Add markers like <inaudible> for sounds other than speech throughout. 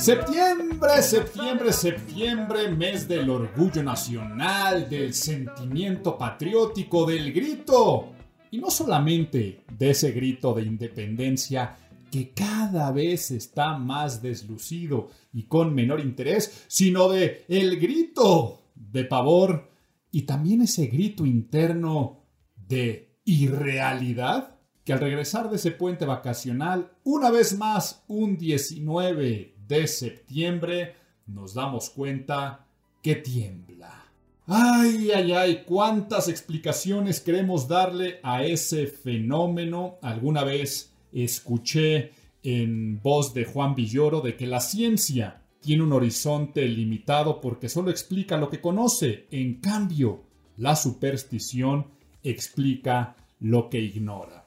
Septiembre, septiembre, septiembre, mes del orgullo nacional, del sentimiento patriótico, del grito. Y no solamente de ese grito de independencia que cada vez está más deslucido y con menor interés, sino de el grito de pavor y también ese grito interno de irrealidad que al regresar de ese puente vacacional, una vez más, un 19 de septiembre, nos damos cuenta que tiembla. Ay, ay, ay, cuántas explicaciones queremos darle a ese fenómeno. Alguna vez escuché en voz de Juan Villoro de que la ciencia tiene un horizonte limitado porque solo explica lo que conoce. En cambio, la superstición explica lo que ignora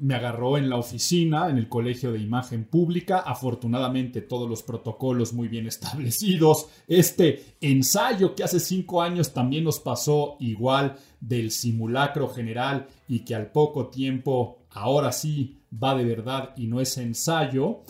me agarró en la oficina, en el Colegio de Imagen Pública, afortunadamente todos los protocolos muy bien <laughs> establecidos. Este ensayo que hace cinco años también nos pasó igual del simulacro general y que al poco tiempo, ahora sí, va de verdad y no es ensayo.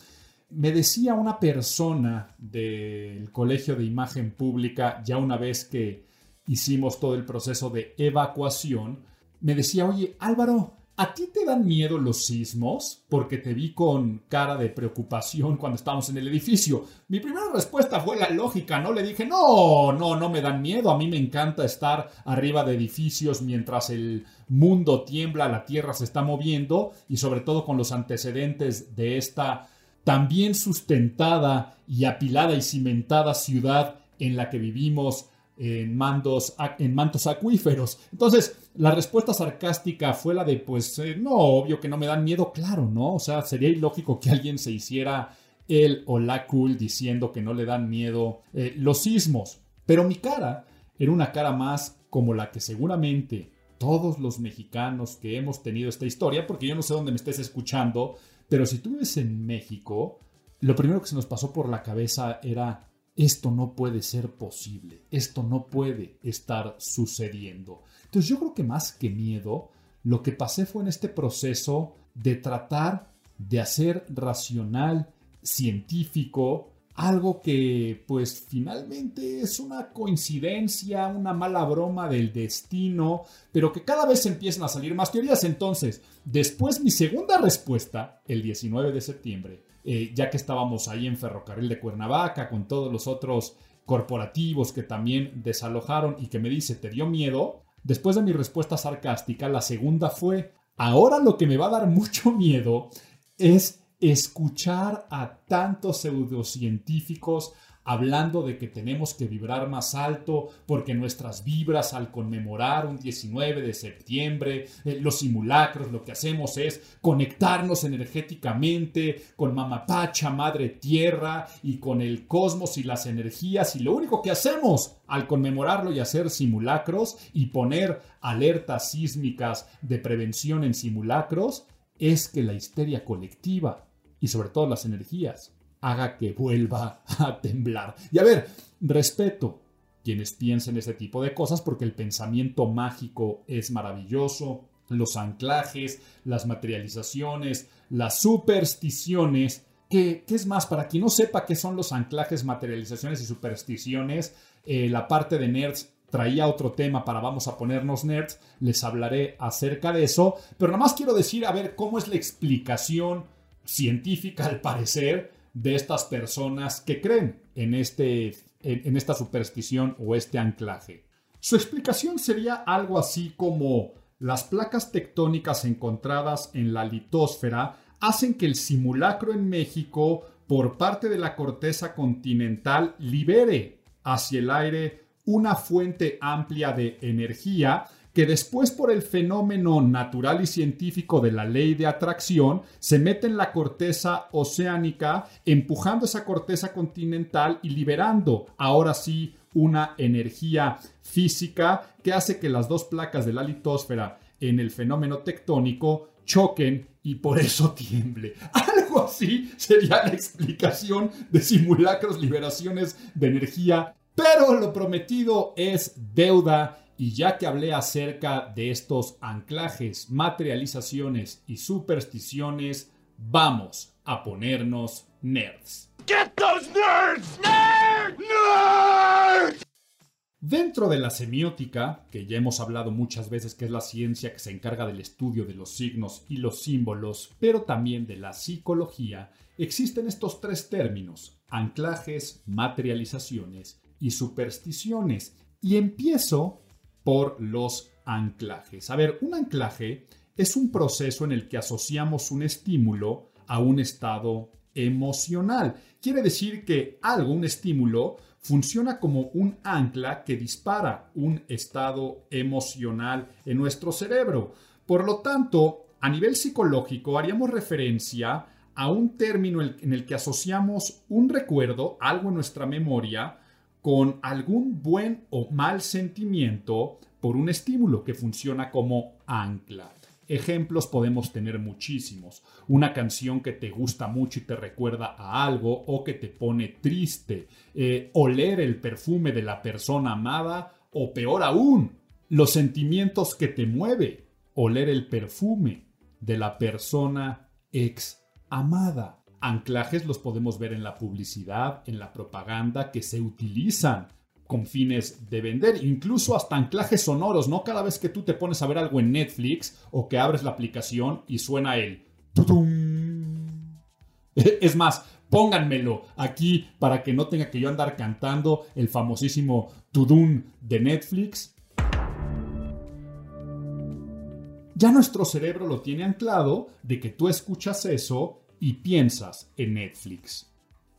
Me decía una persona del Colegio de Imagen Pública, ya una vez que hicimos todo el proceso de evacuación, me decía, oye Álvaro, ¿A ti te dan miedo los sismos? Porque te vi con cara de preocupación cuando estábamos en el edificio. Mi primera respuesta fue la lógica, ¿no? Le dije, no, no, no me dan miedo. A mí me encanta estar arriba de edificios mientras el mundo tiembla, la tierra se está moviendo y sobre todo con los antecedentes de esta también sustentada y apilada y cimentada ciudad en la que vivimos en, mandos, en mantos acuíferos. Entonces, la respuesta sarcástica fue la de, pues, eh, no, obvio que no me dan miedo, claro, ¿no? O sea, sería ilógico que alguien se hiciera el o la cool diciendo que no le dan miedo eh, los sismos. Pero mi cara era una cara más como la que seguramente todos los mexicanos que hemos tenido esta historia, porque yo no sé dónde me estés escuchando, pero si tú vives en México, lo primero que se nos pasó por la cabeza era esto no puede ser posible, esto no puede estar sucediendo. Entonces yo creo que más que miedo, lo que pasé fue en este proceso de tratar de hacer racional, científico, algo que pues finalmente es una coincidencia, una mala broma del destino, pero que cada vez empiezan a salir más teorías. Entonces, después mi segunda respuesta, el 19 de septiembre, eh, ya que estábamos ahí en Ferrocarril de Cuernavaca con todos los otros corporativos que también desalojaron y que me dice, ¿te dio miedo? Después de mi respuesta sarcástica, la segunda fue, ahora lo que me va a dar <laughs> mucho miedo es escuchar a tantos pseudocientíficos hablando de que tenemos que vibrar más alto porque nuestras vibras al conmemorar un 19 de septiembre, eh, los simulacros, lo que hacemos es conectarnos energéticamente con Mamapacha, Madre Tierra y con el cosmos y las energías y lo único que hacemos al conmemorarlo y hacer simulacros y poner alertas sísmicas de prevención en simulacros es que la histeria colectiva y sobre todo las energías haga que vuelva a temblar. Y a ver, respeto quienes piensen ese tipo de cosas porque el pensamiento mágico es maravilloso, los anclajes, las materializaciones, las supersticiones. ¿Qué, es más? Para quien no sepa qué son los anclajes, materializaciones y supersticiones, eh, la parte de nerds traía otro tema para vamos a ponernos nerds, les hablaré acerca de eso, pero nada más quiero decir a ver cómo es la explicación científica al parecer de estas personas que creen en, este, en, esta superstición o este anclaje. Su explicación sería algo así como las placas tectónicas encontradas en la litosfera hacen que el simulacro en México por parte de la corteza continental libere hacia el aire una fuente amplia de energía que después por el fenómeno natural y científico de la ley de atracción se mete en la corteza oceánica, empujando esa corteza continental y liberando ahora sí una energía física que hace que las dos placas de la litosfera en el fenómeno tectónico choquen y por eso tiemble. <laughs> Algo así sería la explicación de simulacros, liberaciones de energía, pero lo prometido es deuda y ya que hablé acerca de estos anclajes, materializaciones y supersticiones, vamos a ponernos nerds. Get those nerds! Nerds! Nerds! Dentro de la semiótica, que ya hemos hablado muchas veces que es la ciencia que se encarga del estudio de los signos y los símbolos, pero también de la psicología, existen estos tres términos, anclajes, materializaciones y supersticiones. Y empiezo por los anclajes. A ver, un anclaje es un proceso en el que asociamos un estímulo a un estado emocional. Quiere decir que algo, un estímulo, funciona como un ancla que dispara un estado emocional en nuestro cerebro. Por lo tanto, a nivel psicológico haríamos referencia a un término en el que asociamos un recuerdo, algo en nuestra memoria, con algún buen o mal sentimiento por un estímulo que funciona como ancla. Ejemplos podemos tener muchísimos. Una canción que te gusta mucho y te recuerda a algo o que te pone triste. Eh, oler el perfume de la persona amada o peor aún, los sentimientos que te mueve. Oler el perfume de la persona ex amada. Anclajes los podemos ver en la publicidad, en la propaganda que se utilizan con fines de vender, incluso hasta anclajes sonoros, ¿no? Cada vez que tú te pones a ver algo en Netflix o que abres la aplicación y suena el <laughs> Es más, pónganmelo aquí para que no tenga que yo andar cantando el famosísimo tudum de Netflix. Ya nuestro cerebro lo tiene anclado de que tú escuchas eso y piensas en Netflix.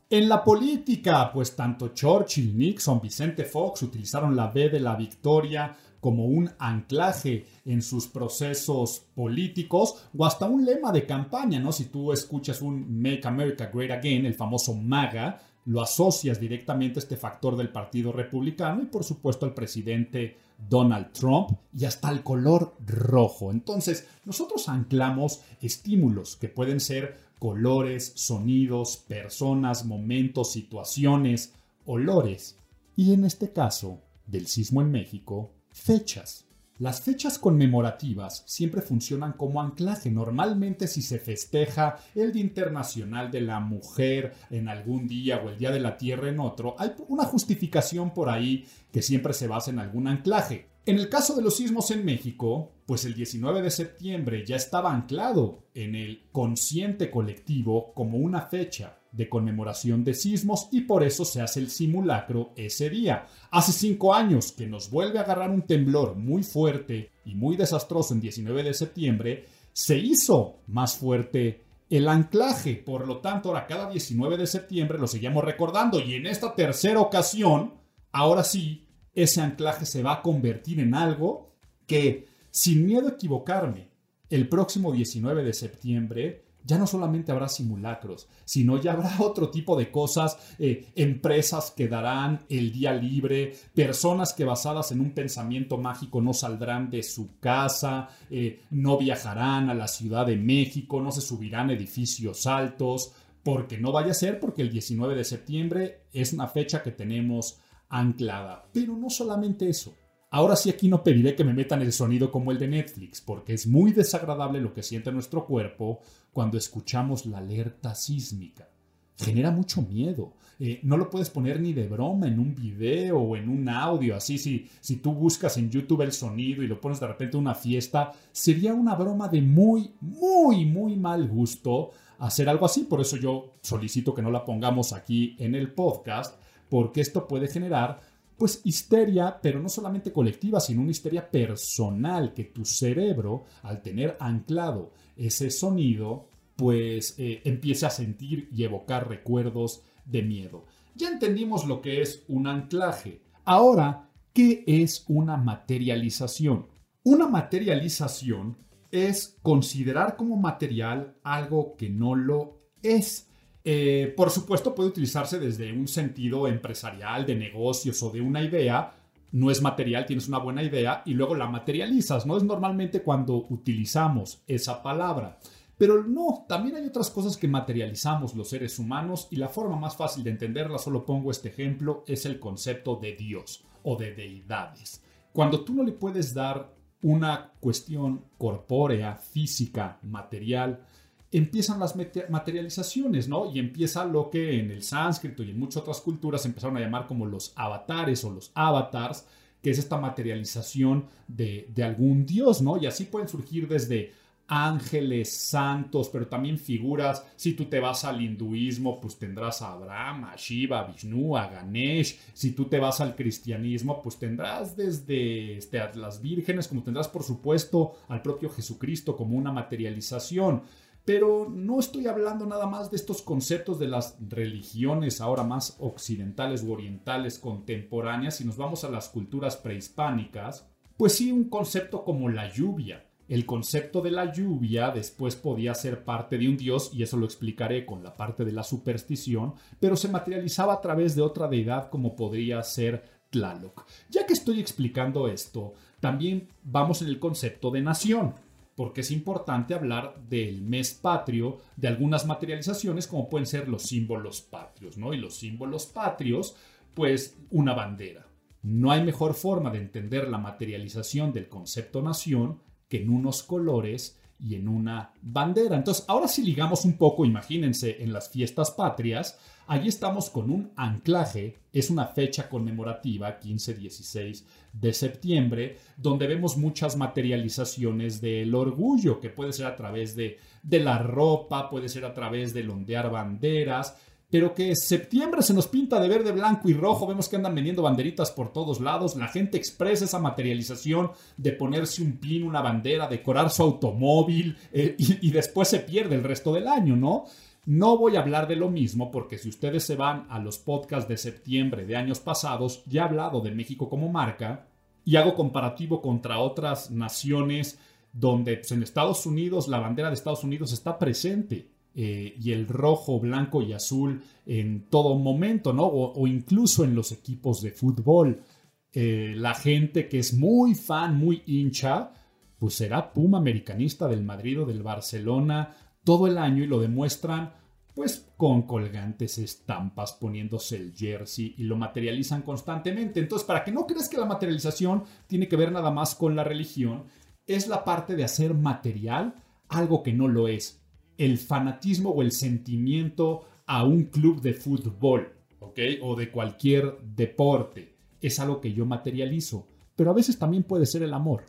En la política, pues tanto Churchill, Nixon, Vicente Fox utilizaron la B de la victoria como un anclaje en sus procesos políticos o hasta un lema de campaña, ¿no? Si tú escuchas un Make America Great Again, el famoso MAGA, lo asocias directamente a este factor del Partido Republicano y por supuesto al presidente Donald Trump y hasta el color rojo. Entonces, nosotros anclamos estímulos que pueden ser colores, sonidos, personas, momentos, situaciones, olores y en este caso, del sismo en México, fechas. Las fechas conmemorativas siempre funcionan como anclaje. Normalmente si se festeja el Día Internacional de la Mujer en algún día o el Día de la Tierra en otro, hay una justificación por ahí que siempre se basa en algún anclaje. En el caso de los sismos en México, pues el 19 de septiembre ya estaba anclado en el consciente colectivo como una fecha de conmemoración de sismos y por eso se hace el simulacro ese día. Hace cinco años que nos vuelve a agarrar un temblor muy fuerte y muy desastroso en 19 de septiembre, se hizo más fuerte el anclaje. Por lo tanto, ahora cada 19 de septiembre lo seguimos recordando y en esta tercera ocasión, ahora sí, ese anclaje se va a convertir en algo que, sin miedo a equivocarme, el próximo 19 de septiembre ya no solamente habrá simulacros, sino ya habrá <laughs> otro tipo de cosas, eh, empresas que darán el día libre, personas que basadas en un pensamiento mágico no saldrán de su casa, eh, no viajarán a la Ciudad de México, no se subirán edificios altos, porque no vaya a ser porque el 19 de septiembre es una fecha que tenemos anclada. Pero no solamente eso. Ahora sí aquí no pediré que me metan el sonido como el de Netflix, porque es muy desagradable lo que siente nuestro cuerpo cuando escuchamos la alerta sísmica. Genera mucho miedo. Eh, no lo puedes poner ni de broma en un video o en un audio. Así, si, si tú buscas en YouTube el sonido y lo pones de repente en una fiesta, sería una broma de muy, muy, muy mal gusto hacer algo así. Por eso yo solicito que no la pongamos aquí en el podcast porque esto puede generar pues histeria, pero no solamente colectiva, sino una histeria personal, que tu cerebro, al tener anclado ese sonido, pues eh, empiece a sentir y evocar recuerdos de miedo. Ya entendimos lo que es un anclaje. Ahora, ¿qué es una materialización? Una materialización es considerar como material algo que no lo es. Eh, por supuesto, puede utilizarse desde un sentido empresarial, de negocios o de una idea. No es material, tienes una buena idea y luego la materializas, ¿no? Es normalmente cuando utilizamos esa palabra. Pero no, también hay otras cosas que materializamos los seres humanos y la forma más fácil de entenderla, solo pongo este ejemplo, es el concepto de Dios o de deidades. Cuando tú no le puedes dar una cuestión corpórea, física, material, empiezan las materializaciones, ¿no? Y empieza lo que en el sánscrito y en muchas otras culturas empezaron a llamar como los avatares o los avatars, que es esta materialización de, algún dios, ¿no? Y así pueden surgir desde ángeles, santos, pero también figuras. Si tú te vas al hinduismo, pues tendrás a Abraham, a Shiva, a Vishnu, a Ganesh. Si tú te vas al cristianismo, pues tendrás desde este, las vírgenes, como tendrás por supuesto al propio Jesucristo como una materialización. Pero no estoy hablando nada más de estos conceptos de las religiones ahora más occidentales u orientales contemporáneas. Si nos vamos a las culturas prehispánicas, pues sí, un concepto como la lluvia el concepto de la lluvia después podía ser parte de un dios, y eso lo explicaré con la parte de la superstición, pero se materializaba a través de otra deidad como podría ser Tlaloc. Ya que estoy explicando esto, también vamos en el concepto de nación, porque es importante hablar del mes patrio, de algunas materializaciones como pueden ser los símbolos patrios, ¿no? Y los símbolos patrios, pues una bandera. No hay mejor forma de entender la materialización del concepto nación que en unos colores y en una bandera. Entonces, ahora si ligamos un poco, imagínense, en las fiestas patrias, allí estamos con un anclaje, es una fecha conmemorativa, 15-16 de septiembre, donde vemos muchas materializaciones del orgullo, que puede ser a través de, de la ropa, puede ser a través de ondear banderas, pero que septiembre se nos pinta de verde, blanco y rojo, vemos que andan vendiendo banderitas por todos lados, la gente expresa esa materialización de ponerse un pin, una bandera, decorar su automóvil eh, y después se pierde el resto del año, ¿no? No voy a hablar de lo mismo porque si ustedes se van a los podcasts de septiembre de años pasados, ya he hablado de México como marca y hago comparativo contra otras naciones donde pues, en Estados Unidos la bandera de Estados Unidos está presente eh, y el rojo, blanco y azul en todo momento, ¿no? O, incluso en los equipos de fútbol. Eh, la gente que es muy fan, muy hincha, pues será Puma americanista del Madrid o del Barcelona todo el año y lo demuestran pues con colgantes estampas, poniéndose el jersey y lo materializan constantemente. Entonces, para que no creas que la materialización tiene que ver nada más con la religión, es la parte de hacer material algo que no lo es el fanatismo o el sentimiento a un club de fútbol, ¿ok? O de cualquier deporte. Es algo que yo materializo. Pero a veces también puede ser el amor.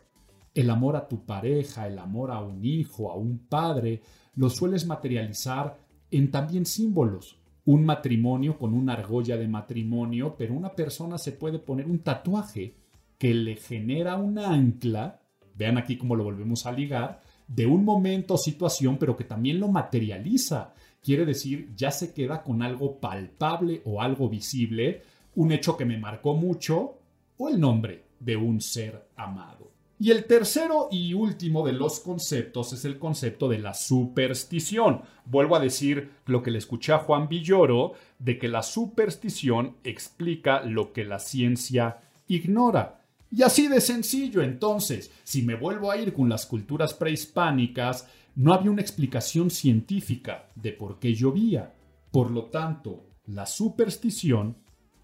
El amor a tu pareja, el amor a un hijo, a un padre, lo sueles materializar en también símbolos. Un matrimonio con una argolla de matrimonio, pero una persona se puede poner un tatuaje que le genera una ancla, vean aquí cómo lo volvemos a ligar, de un momento o situación, pero que también lo materializa. Quiere decir, ya se queda con algo palpable o algo visible, un hecho que me marcó mucho o el nombre de un ser amado. Y el tercero y último de los conceptos es el concepto de la superstición. Vuelvo a decir lo que le escuché a Juan Villoro, de que la superstición explica lo que la ciencia ignora. Y así de sencillo, entonces, si me vuelvo a ir con las culturas prehispánicas, no había una explicación científica de por qué llovía. Por lo tanto, la superstición,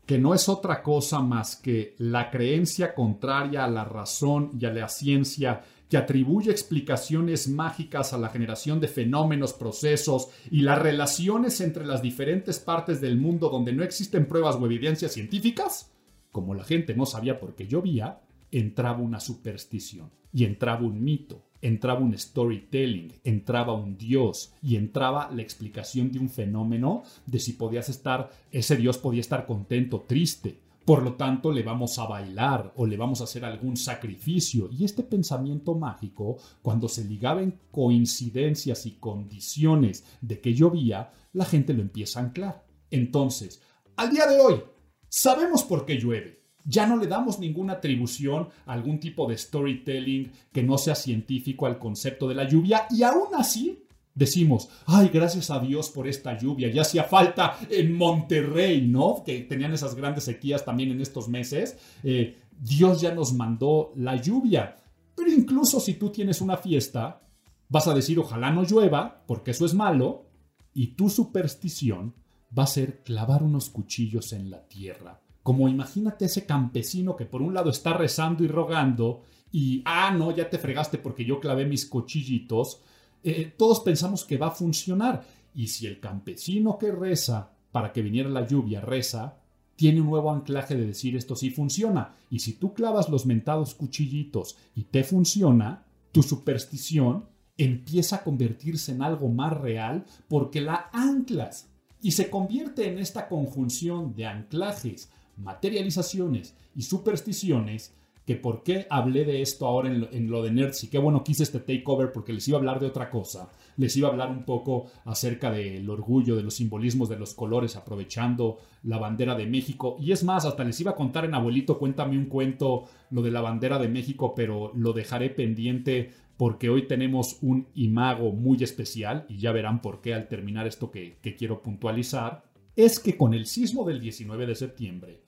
que no es otra cosa más que la creencia contraria a la razón y a la ciencia que atribuye explicaciones mágicas a la generación de fenómenos, procesos y las relaciones entre las diferentes partes del mundo donde no existen pruebas o evidencias científicas, como la gente no sabía por qué llovía, entraba una superstición y entraba un mito, entraba un storytelling, entraba un dios y entraba la explicación de un fenómeno de si podías estar, ese dios podía estar contento, triste, Por lo tanto, le vamos a bailar o le vamos a hacer algún sacrificio. Y este pensamiento mágico, cuando se ligaba en coincidencias y condiciones de que llovía, la gente lo empieza a anclar. Entonces, al día de hoy, sabemos por qué llueve. Ya no le damos ninguna atribución a algún tipo de storytelling que no sea científico al concepto de la lluvia y aún así decimos, ay, gracias a Dios por esta lluvia, ya hacía falta en Monterrey, ¿no? Que tenían esas grandes sequías también en estos meses. Eh, Dios ya nos mandó la lluvia. Pero incluso si tú tienes una fiesta, vas a decir, ojalá no llueva, porque eso es malo, y tu superstición va a ser clavar unos cuchillos en la tierra. Como imagínate ese campesino que por un lado está rezando y rogando y, ah, no, ya te fregaste porque yo clavé mis cuchillitos, eh, todos pensamos que va a funcionar. Y si el campesino que reza para que viniera la lluvia reza, tiene un nuevo anclaje de decir esto sí funciona. Y si tú clavas los mentados cuchillitos y te funciona, tu superstición empieza a convertirse en algo más real porque la anclas y se convierte en esta conjunción de anclajes, materializaciones y supersticiones que por qué hablé de esto ahora en lo, de Nerds y qué bueno quise este takeover porque les iba a hablar de otra cosa. Les iba a hablar un poco acerca del orgullo, de los simbolismos, de los colores, aprovechando la bandera de México. Y es más, hasta les iba a contar en Abuelito, cuéntame un cuento, lo de la bandera de México, pero lo dejaré pendiente porque hoy tenemos un imago muy especial y ya verán por qué al terminar esto que, quiero puntualizar. Es que con el sismo del 19 de septiembre,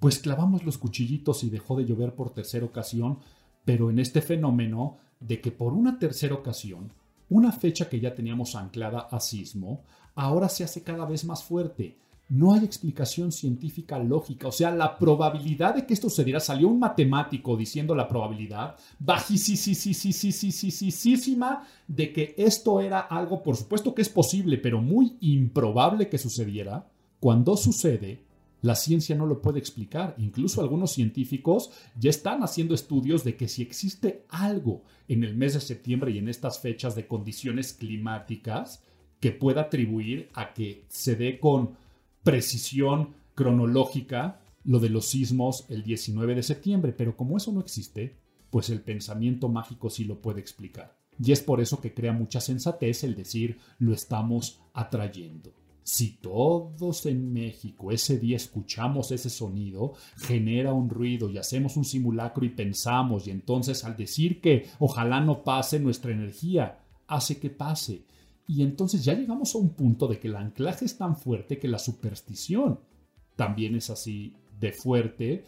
pues clavamos los cuchillitos y dejó de llover por tercera ocasión, pero en este fenómeno de que por una tercera ocasión, una fecha que ya teníamos anclada a sismo, ahora se hace cada vez más fuerte. No hay explicación científica lógica, o sea, la probabilidad de que esto sucediera, salió un matemático diciendo la probabilidad bajísima de que esto era algo, por supuesto que es posible, pero muy improbable que sucediera. Cuando sucede, la ciencia no lo puede explicar. Incluso algunos científicos ya están haciendo estudios de que si existe algo en el mes de septiembre y en estas fechas de condiciones climáticas que pueda atribuir a que se dé con precisión cronológica lo de los sismos el 19 de septiembre. Pero como eso no existe, pues el pensamiento mágico sí lo puede explicar. Y es por eso que crea mucha sensatez el decir lo estamos atrayendo. Si todos en México ese día escuchamos ese sonido, genera un ruido y hacemos un simulacro y pensamos y entonces al decir que ojalá no pase nuestra energía, hace que pase. Y entonces ya llegamos a un punto de que el anclaje es tan fuerte que la superstición también es así de fuerte.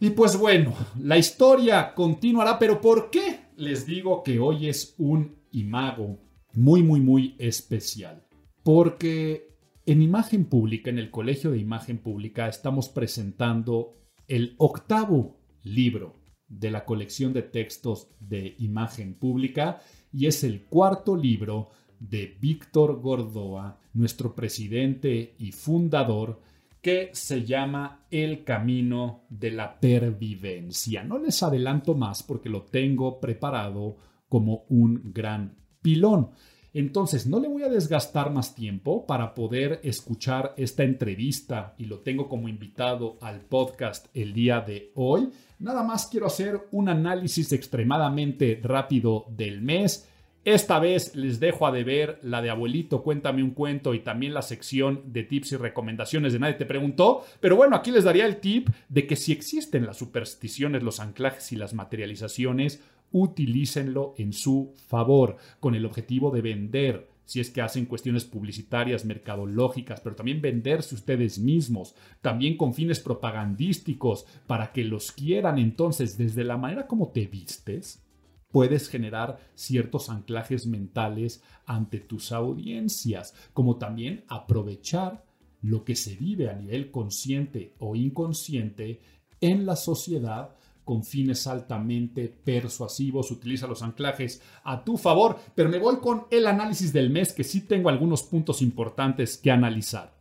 Y pues bueno, la historia continuará, pero ¿por qué les digo que hoy es un imago muy, muy, muy especial? Porque en imagen pública, en el Colegio de Imagen Pública, estamos presentando el octavo libro de la colección de textos de imagen pública y es el cuarto libro de Víctor Gordoa, nuestro presidente y fundador, que se llama El Camino de la Pervivencia. No les adelanto más porque lo tengo preparado como un gran pilón. Entonces, no le voy a desgastar más tiempo para poder escuchar esta entrevista y lo tengo como invitado al podcast el día de hoy. Nada más quiero hacer un análisis extremadamente rápido del mes. Esta vez les dejo a deber la de abuelito, cuéntame un cuento y también la sección de tips y recomendaciones de nadie te preguntó. Pero bueno, aquí les daría el tip de que si existen las supersticiones, los anclajes y las materializaciones, utilícenlo en su favor, con el objetivo de vender, si es que hacen cuestiones publicitarias, mercadológicas, pero también venderse ustedes mismos, también con fines propagandísticos, para que los quieran. Entonces, desde la manera como te vistes, puedes generar ciertos anclajes mentales ante tus audiencias, como también aprovechar lo que se vive a nivel consciente o inconsciente en la sociedad con fines altamente persuasivos, utiliza los anclajes a tu favor, pero me voy con el análisis del mes que sí tengo algunos puntos importantes que analizar.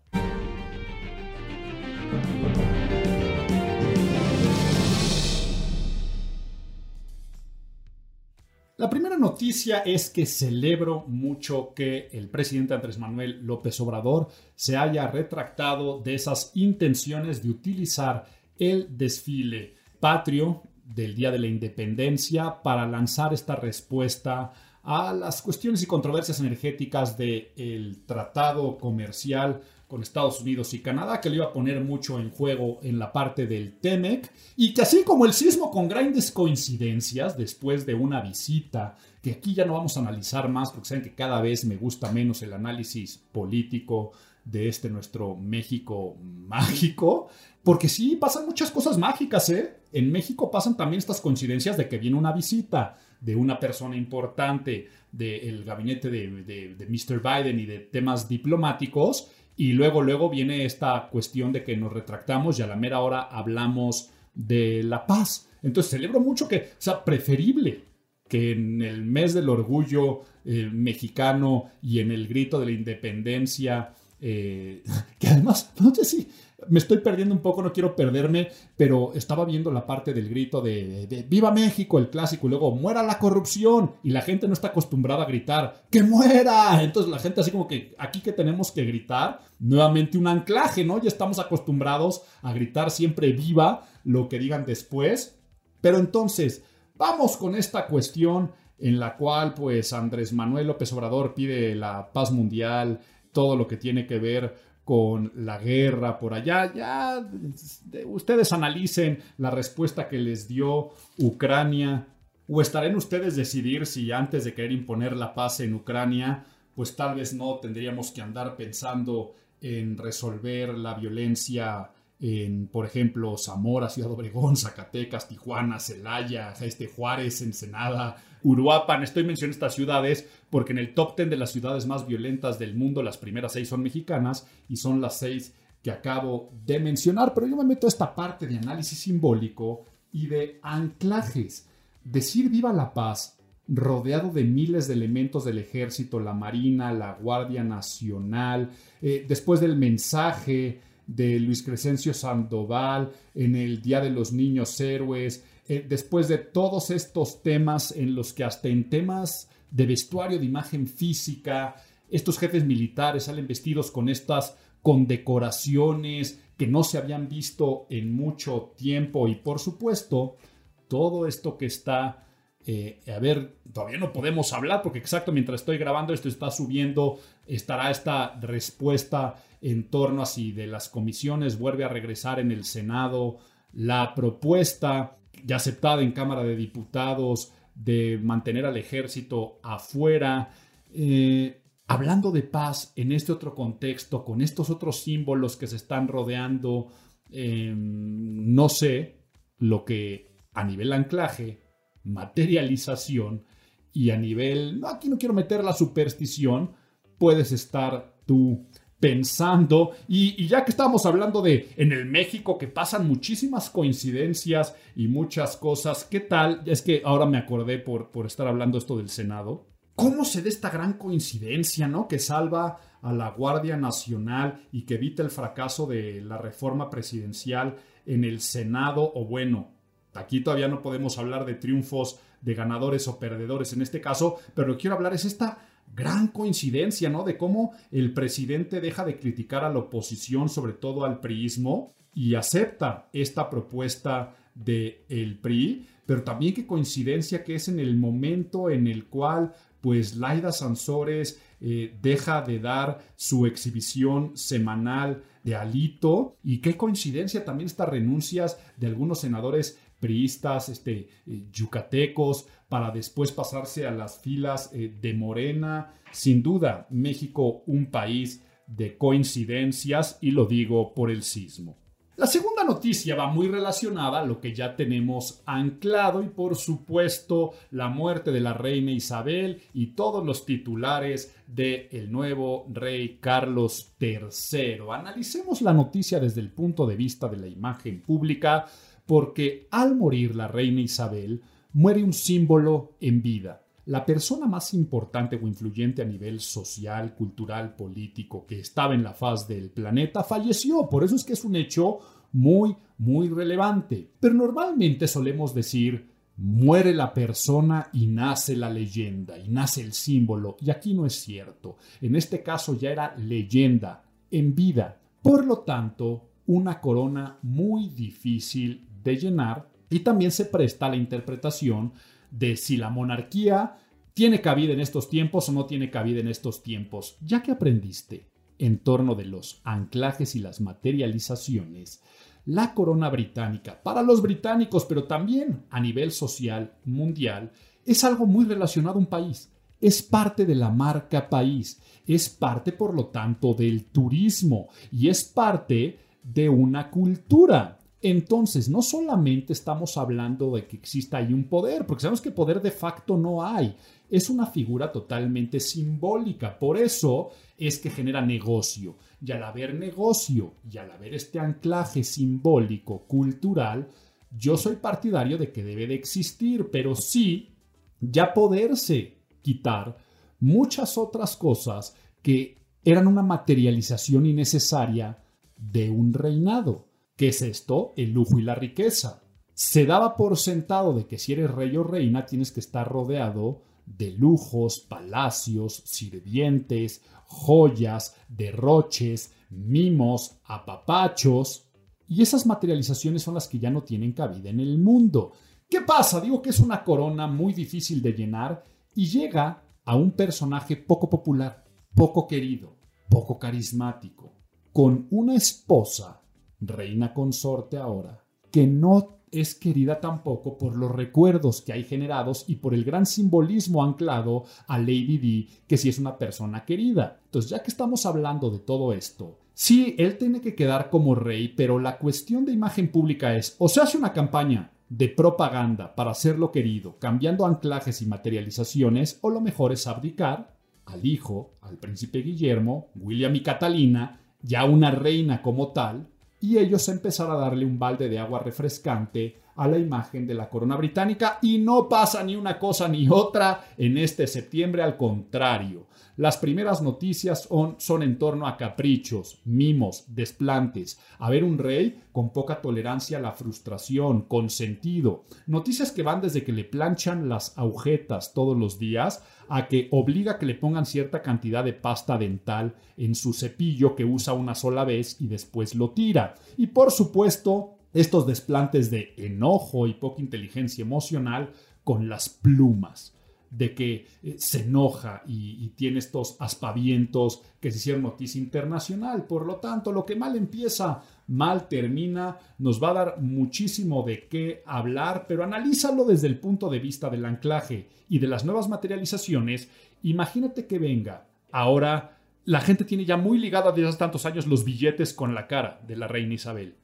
La primera noticia es que celebro mucho que el presidente Andrés Manuel López Obrador se haya retractado de esas intenciones de utilizar el desfile patrio del Día de la Independencia para lanzar esta respuesta a las cuestiones y controversias energéticas del tratado comercial con Estados Unidos y Canadá, que le iba a poner mucho en juego en la parte del TEMEC, y que así como el sismo con grandes coincidencias, después de una visita, que aquí ya no vamos a analizar más, porque saben que cada vez me gusta menos el análisis político de este nuestro México mágico, porque sí, pasan muchas cosas mágicas, ¿eh? En México pasan también estas coincidencias de que viene una visita de una persona importante del gabinete de, de Mr. Biden y de temas diplomáticos, y luego, luego viene esta cuestión de que nos retractamos y a la mera hora hablamos de la paz. Entonces celebro mucho que, o sea, preferible que en el mes del orgullo eh, mexicano y en el grito de la independencia, eh, <laughs> que además, no sé si me estoy perdiendo un poco, no quiero perderme, pero estaba viendo la parte del grito de, Viva México, el clásico, y luego muera la corrupción, y la gente no está acostumbrada a gritar, ¡que muera! Entonces la gente así como que aquí que tenemos que gritar, nuevamente un anclaje, ¿no? Ya estamos acostumbrados a gritar siempre viva lo que digan después, pero entonces, vamos con esta cuestión en la cual pues Andrés Manuel López Obrador pide la paz mundial, todo lo que tiene que ver con la guerra por allá. Ya ustedes analicen la respuesta que les dio Ucrania o estarán ustedes decidir si antes de querer imponer la paz en Ucrania, pues tal vez no tendríamos que andar pensando en resolver la violencia en, por ejemplo, Zamora, Ciudad Obregón, Zacatecas, Tijuana, Celaya, este Juárez, Ensenada, Uruapan. Estoy mencionando estas ciudades porque en el top 10 de las ciudades más violentas del mundo, las primeras seis son mexicanas y son las seis que acabo de mencionar. Pero yo me meto a esta parte de análisis simbólico y de anclajes. Decir viva la paz rodeado de miles de elementos del ejército, la Marina, la Guardia Nacional, eh, después del mensaje de Luis Crescencio Sandoval en el Día de los Niños Héroes, eh, después de todos estos temas en los que hasta en temas de vestuario, de imagen física, estos jefes militares salen vestidos con estas condecoraciones que no se habían visto en mucho tiempo. Y por supuesto todo esto que está eh, a ver, todavía no podemos hablar porque exacto mientras estoy grabando esto está subiendo, estará esta respuesta en torno a si de las comisiones vuelve a regresar en el Senado la propuesta ya aceptada en Cámara de Diputados de mantener al ejército afuera. Eh, hablando de paz en este otro contexto, con estos otros símbolos que se están rodeando, em, no sé lo que a nivel anclaje, materialización y a nivel, no, aquí no quiero meter la superstición, puedes estar tú pensando. Y, ya que estamos hablando de en el México que pasan muchísimas coincidencias y muchas cosas, ¿qué tal? Es que ahora me acordé por, por estar hablando esto del Senado. ¿Cómo se da esta gran coincidencia, no? Que salva a la Guardia Nacional y que evita el fracaso de la reforma presidencial en el Senado, o bueno, aquí todavía no podemos hablar de triunfos de ganadores o perdedores en este caso, pero lo que quiero hablar es esta gran coincidencia, ¿no? De cómo el presidente deja de criticar a la oposición, sobre todo al priismo, y acepta esta propuesta del el PRI, pero también qué coincidencia que es en el momento en el cual pues Laida Sansores eh, deja de dar su exhibición semanal de Alito y qué coincidencia también estas renuncias de algunos senadores priistas, este, eh, yucatecos, para después pasarse a las filas eh, de Morena. Sin duda, México un país de coincidencias y lo digo por el sismo. La segunda noticia va muy relacionada a lo que ya tenemos anclado y por supuesto la muerte de la reina Isabel y todos los titulares del el nuevo rey Carlos III. Analicemos la noticia desde el punto de vista de la imagen pública porque al morir la reina Isabel, muere un símbolo en vida. La persona más importante o influyente a nivel social, cultural, político que estaba en la faz del planeta falleció. Por eso es que es un hecho muy, muy relevante. Pero normalmente solemos decir, muere la persona y nace la leyenda, y nace el símbolo. Y aquí no es cierto. En este caso ya era leyenda, en vida. Por lo tanto, una corona muy difícil de llenar y también se presta a la interpretación de si la monarquía tiene cabida en estos tiempos o no tiene cabida en estos tiempos. Ya que aprendiste en torno de los anclajes y las materializaciones, la corona británica, para los británicos, pero también a nivel social mundial, es algo muy relacionado a un país. Es parte de la marca país, es parte, por lo tanto, del turismo y es parte de una cultura. Entonces, no solamente estamos hablando de que exista ahí un poder, porque sabemos que poder de facto no hay, es una figura totalmente simbólica, por eso es que genera negocio. Y al haber negocio y al haber este anclaje simbólico, cultural, yo soy partidario de que debe de existir, pero sí ya poderse quitar muchas otras cosas que eran una materialización innecesaria de un reinado. ¿Qué es esto? El lujo y la riqueza. Se daba por sentado de que si eres rey o reina tienes que estar rodeado de lujos, palacios, sirvientes, joyas, derroches, mimos, apapachos. Y esas materializaciones son las que ya no tienen cabida en el mundo. ¿Qué pasa? Digo que es una corona muy difícil de llenar y llega a un personaje poco popular, poco querido, poco carismático, con una esposa reina consorte ahora, que no es querida tampoco por los recuerdos que hay generados y por el gran simbolismo anclado a Lady Di, que sí es una persona querida. Entonces, ya que estamos hablando de todo esto, sí, él tiene que quedar como rey, pero la cuestión de imagen pública es, o se hace una campaña de propaganda para hacerlo querido, cambiando anclajes y materializaciones, o lo mejor es abdicar al hijo, al príncipe Guillermo, William y Catalina, ya una reina como tal, y ellos empezaron a darle un balde de agua refrescante a la imagen de la corona británica y no pasa ni una cosa ni otra en este septiembre, al contrario. Las primeras noticias son, en torno a caprichos, mimos, desplantes, a ver un rey con poca tolerancia a la frustración, con sentido. Noticias que van desde que le planchan las agujetas todos los días a que obliga a que le pongan cierta cantidad de pasta dental en su cepillo que usa una sola vez y después lo tira. Y por supuesto, estos desplantes de enojo y poca inteligencia emocional con las plumas de que eh, se enoja y, tiene estos aspavientos que se hicieron noticia internacional. Por lo tanto, lo que mal empieza, mal termina, nos va a dar muchísimo de qué hablar, pero analízalo desde el punto de vista del anclaje y de las nuevas materializaciones. Imagínate que venga ahora. La gente tiene ya muy ligada desde hace tantos años los billetes con la cara de la reina Isabel.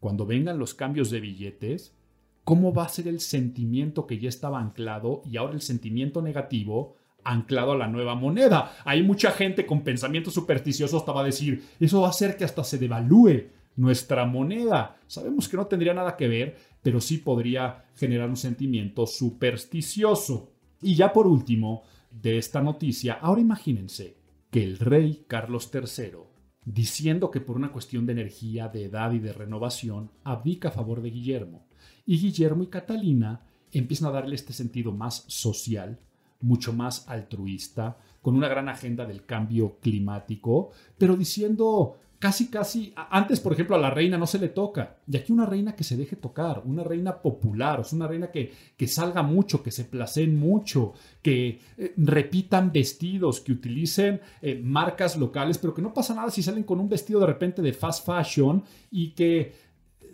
Cuando vengan los cambios de billetes, ¿cómo va a ser el sentimiento que ya estaba anclado y ahora el sentimiento negativo anclado a la nueva moneda? Hay mucha gente con pensamientos supersticiosos que va a decir, eso va a hacer que hasta se devalúe nuestra moneda. Sabemos que no tendría nada que ver, pero sí podría generar un sentimiento supersticioso. Y ya por último, de esta noticia, ahora imagínense que el rey Carlos III diciendo que por una cuestión de energía, de edad y de renovación, abdica a favor de Guillermo. Y Guillermo y Catalina empiezan a darle este sentido más social, mucho más altruista, con una gran agenda del cambio climático, pero diciendo casi, casi, antes, por ejemplo, a la reina no se le toca. Y aquí una reina que se deje tocar, una reina popular, sea, una reina que, que salga mucho, que se placen mucho, que eh, repitan vestidos, que utilicen eh, marcas locales, pero que no pasa nada si salen con un vestido de repente de fast fashion y que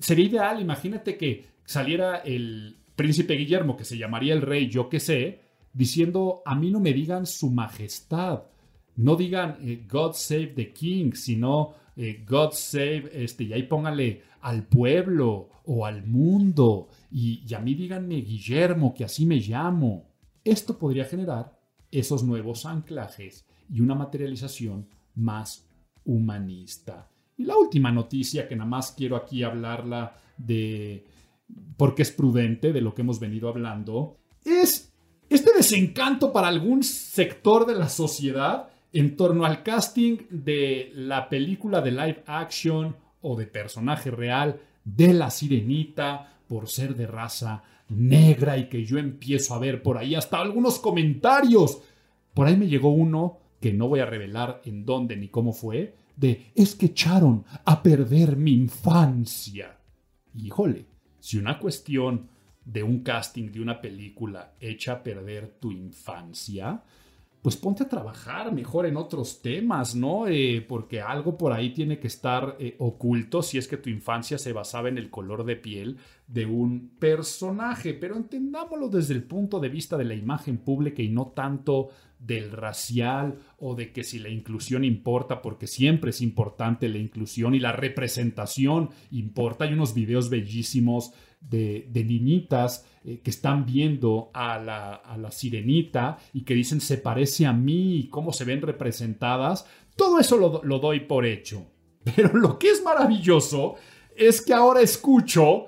sería ideal, imagínate que saliera el príncipe Guillermo, que se llamaría el rey, yo qué sé, diciendo, a mí no me digan su majestad, no digan eh, God save the king, sino eh, God save, este, y ahí póngale al pueblo o al mundo, y, y a mí díganme Guillermo, que así me llamo. Esto podría generar esos nuevos anclajes y una materialización más humanista. Y la última noticia que nada más quiero aquí hablarla de porque es prudente de lo que hemos venido hablando, es este desencanto para algún sector de la sociedad en torno al casting de la película de live action o de personaje real de la sirenita por ser de raza negra y que yo empiezo a ver por ahí hasta algunos comentarios. Por ahí me llegó uno que no voy a revelar en dónde ni cómo fue, de es que echaron a perder mi infancia. Híjole, si una cuestión de un casting de una película echa a perder tu infancia, pues ponte a trabajar mejor en otros temas, ¿no? Eh, porque algo por ahí tiene que estar eh, oculto si es que tu infancia se basaba en el color de piel de un personaje, pero entendámoslo desde el punto de vista de la imagen pública y no tanto del racial o de que si la inclusión importa, porque siempre es importante la inclusión y la representación importa. Hay unos videos bellísimos de, niñitas eh, que están viendo a la, a la sirenita y que dicen se parece a mí y cómo se ven representadas, todo eso lo, lo doy por hecho. <laughs> Pero lo que es maravilloso es que ahora escucho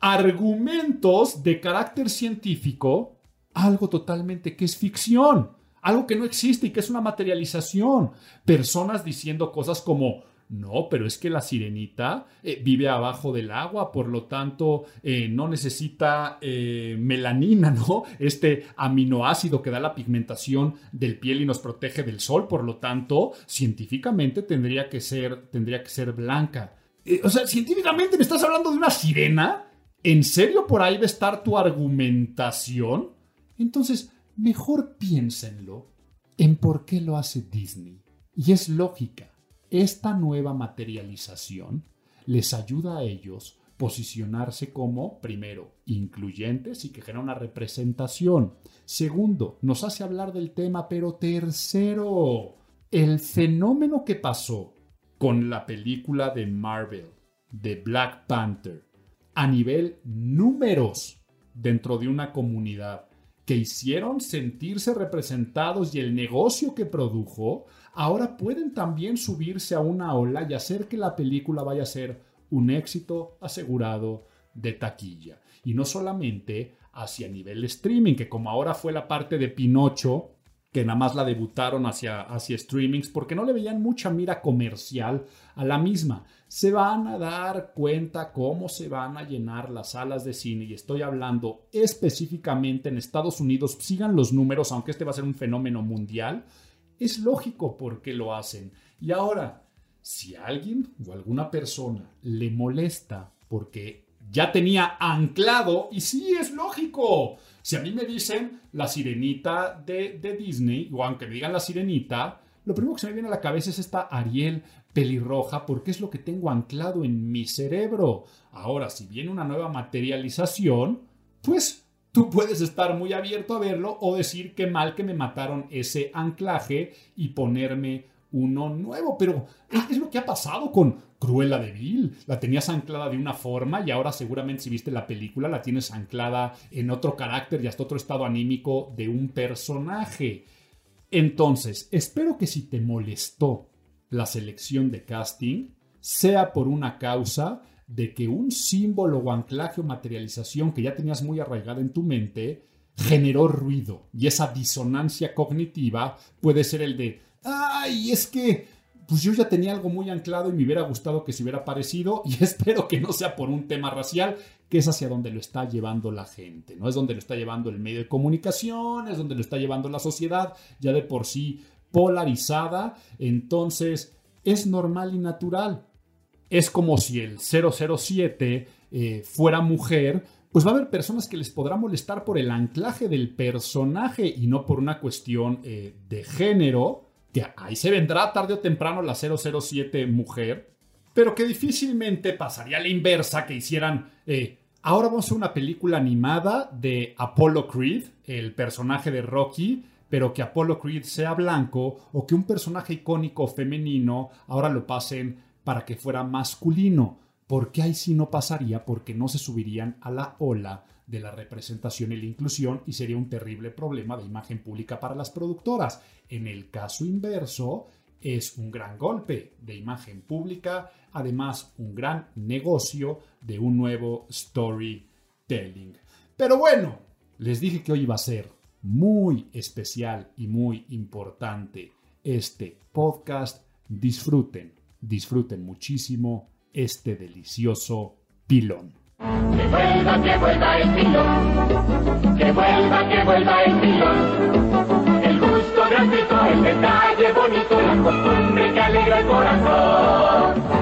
argumentos de carácter científico, algo totalmente que es ficción, algo que no existe y que es una materialización. Personas diciendo cosas como, no, pero es que la sirenita eh, vive abajo del agua, por lo tanto eh, no necesita eh, melanina, ¿no? Este aminoácido que da la pigmentación del piel y nos protege del sol, por lo tanto, científicamente tendría que ser, tendría que ser blanca. o sea, científicamente me estás hablando de una sirena. ¿En serio por ahí va a estar tu argumentación? Entonces, mejor piénsenlo en por qué lo hace Disney. Y es lógica. Esta nueva materialización les ayuda a ellos posicionarse como, primero, incluyentes y que genera una representación. Segundo, nos hace hablar del tema, pero tercero, el fenómeno que pasó con la película de Marvel, de Black Panther, a nivel números dentro de una comunidad que hicieron sentirse representados y el negocio que produjo ahora pueden también subirse a una ola y hacer que la película vaya a ser un éxito asegurado de taquilla. Y no solamente hacia nivel streaming, que como ahora fue la parte de Pinocho, que nada más la debutaron hacia, hacia streamings porque no le veían mucha mira comercial a la misma. Se van a dar cuenta cómo se van a llenar las salas de cine y estoy hablando específicamente en Estados Unidos. Sigan los números, aunque este va a ser un fenómeno mundial. Es lógico por qué lo hacen. Y ahora, si alguien o alguna persona le molesta porque ya tenía anclado, y sí, es lógico. Si a mí me dicen la sirenita de, de Disney, o aunque me digan la sirenita, lo primero que se me viene a la cabeza es esta Ariel pelirroja porque es lo que tengo anclado en mi cerebro. Ahora, si viene una nueva materialización, pues tú puedes estar muy abierto a verlo o decir que mal que me mataron ese anclaje y ponerme uno nuevo. Pero es lo que ha pasado con Cruella de Vil. La tenías anclada de una forma y ahora seguramente si viste la película la tienes anclada en otro carácter y hasta otro estado anímico de un personaje. Entonces, espero que si te molestó la selección de casting, sea por una causa de que un símbolo o anclaje o materialización que ya tenías muy arraigada en tu mente generó ruido y esa disonancia cognitiva puede ser el de, ay, es que pues yo ya tenía algo muy anclado y me hubiera gustado que se hubiera parecido y <laughs> espero que no sea por un tema racial, que es hacia donde lo está llevando la gente, no es donde lo está llevando el medio de comunicación, es donde lo está llevando la sociedad, ya de por sí polarizada, entonces es normal y natural es como si el 007 eh, fuera mujer, pues va a haber personas que les podrá molestar por el anclaje del personaje y no por una cuestión eh, de género, que ahí se vendrá tarde o temprano la 007 mujer, pero que difícilmente pasaría la inversa que hicieran... Eh, ahora vamos a una película animada de Apollo Creed, el personaje de Rocky, pero que Apollo Creed sea blanco o que un personaje icónico femenino ahora lo pasen para que fuera masculino, porque ahí sí no pasaría porque no se subirían a la ola de la representación y la inclusión y sería un terrible problema de imagen pública para las productoras. En el caso inverso, es un gran golpe de imagen pública, además un gran negocio de un nuevo storytelling. Pero bueno, les dije que hoy iba a ser muy especial y muy importante este podcast. Disfruten disfruten muchísimo este delicioso pilón. Que vuelva, que vuelva el pilón, que vuelva, que vuelva el pilón, el gusto gratuito, el detalle bonito, la costumbre que alegra el corazón.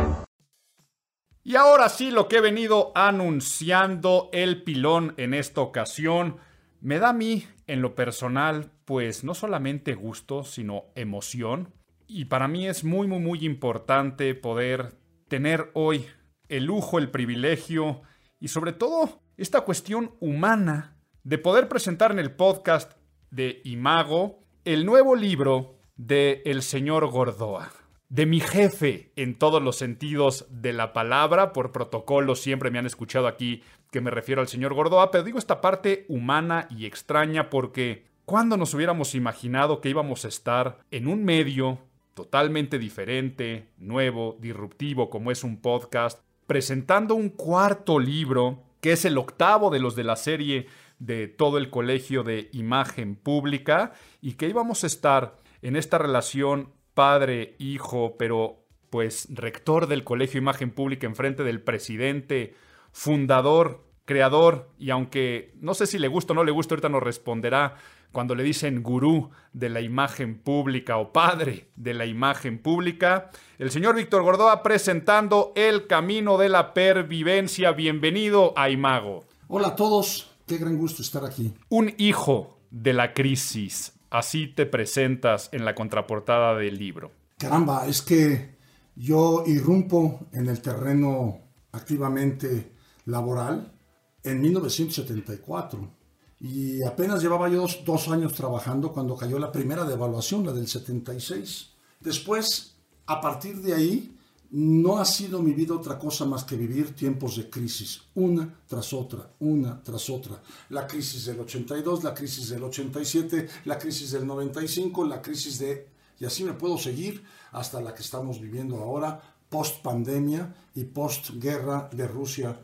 Y ahora sí, lo que he venido anunciando el pilón en esta ocasión, me da a mí, en lo personal, pues no solamente gusto, sino emoción. Y para mí es muy, muy, muy importante poder tener hoy el lujo, el privilegio y sobre todo esta cuestión humana de poder presentar en el podcast de Imago el nuevo libro de el señor Gordoa. De mi jefe en todos los sentidos de la palabra, por protocolo siempre me han escuchado aquí que me refiero al señor Gordoa, pero digo esta parte humana y extraña porque ¿cuándo nos hubiéramos imaginado que íbamos a estar en un medio totalmente diferente, nuevo, disruptivo como es un podcast, presentando un cuarto libro, que es el octavo de los de la serie de todo el colegio de imagen pública, y que íbamos a estar en esta relación padre-hijo, pero pues rector del colegio imagen pública enfrente del presidente, fundador, creador, y aunque no sé si le gusta o no le gusta, ahorita nos responderá cuando le dicen gurú de la imagen pública o padre de la imagen pública, el señor Víctor Gordoa presentando El Camino de la Pervivencia. Bienvenido a Imago. Hola a todos, qué gran gusto estar aquí. Un hijo de la crisis, así te presentas en la contraportada del libro. Caramba, es que yo irrumpo en el terreno activamente laboral en 1974 y apenas llevaba yo dos, años trabajando cuando cayó la primera devaluación, la del 76. Después, a partir de ahí, no ha sido mi vida otra cosa más que vivir tiempos de crisis, una tras otra, una tras otra. La crisis del 82, la crisis del 87, la crisis del 95, la crisis de... Y así me puedo seguir hasta la que estamos viviendo ahora, post pandemia y post guerra de Rusia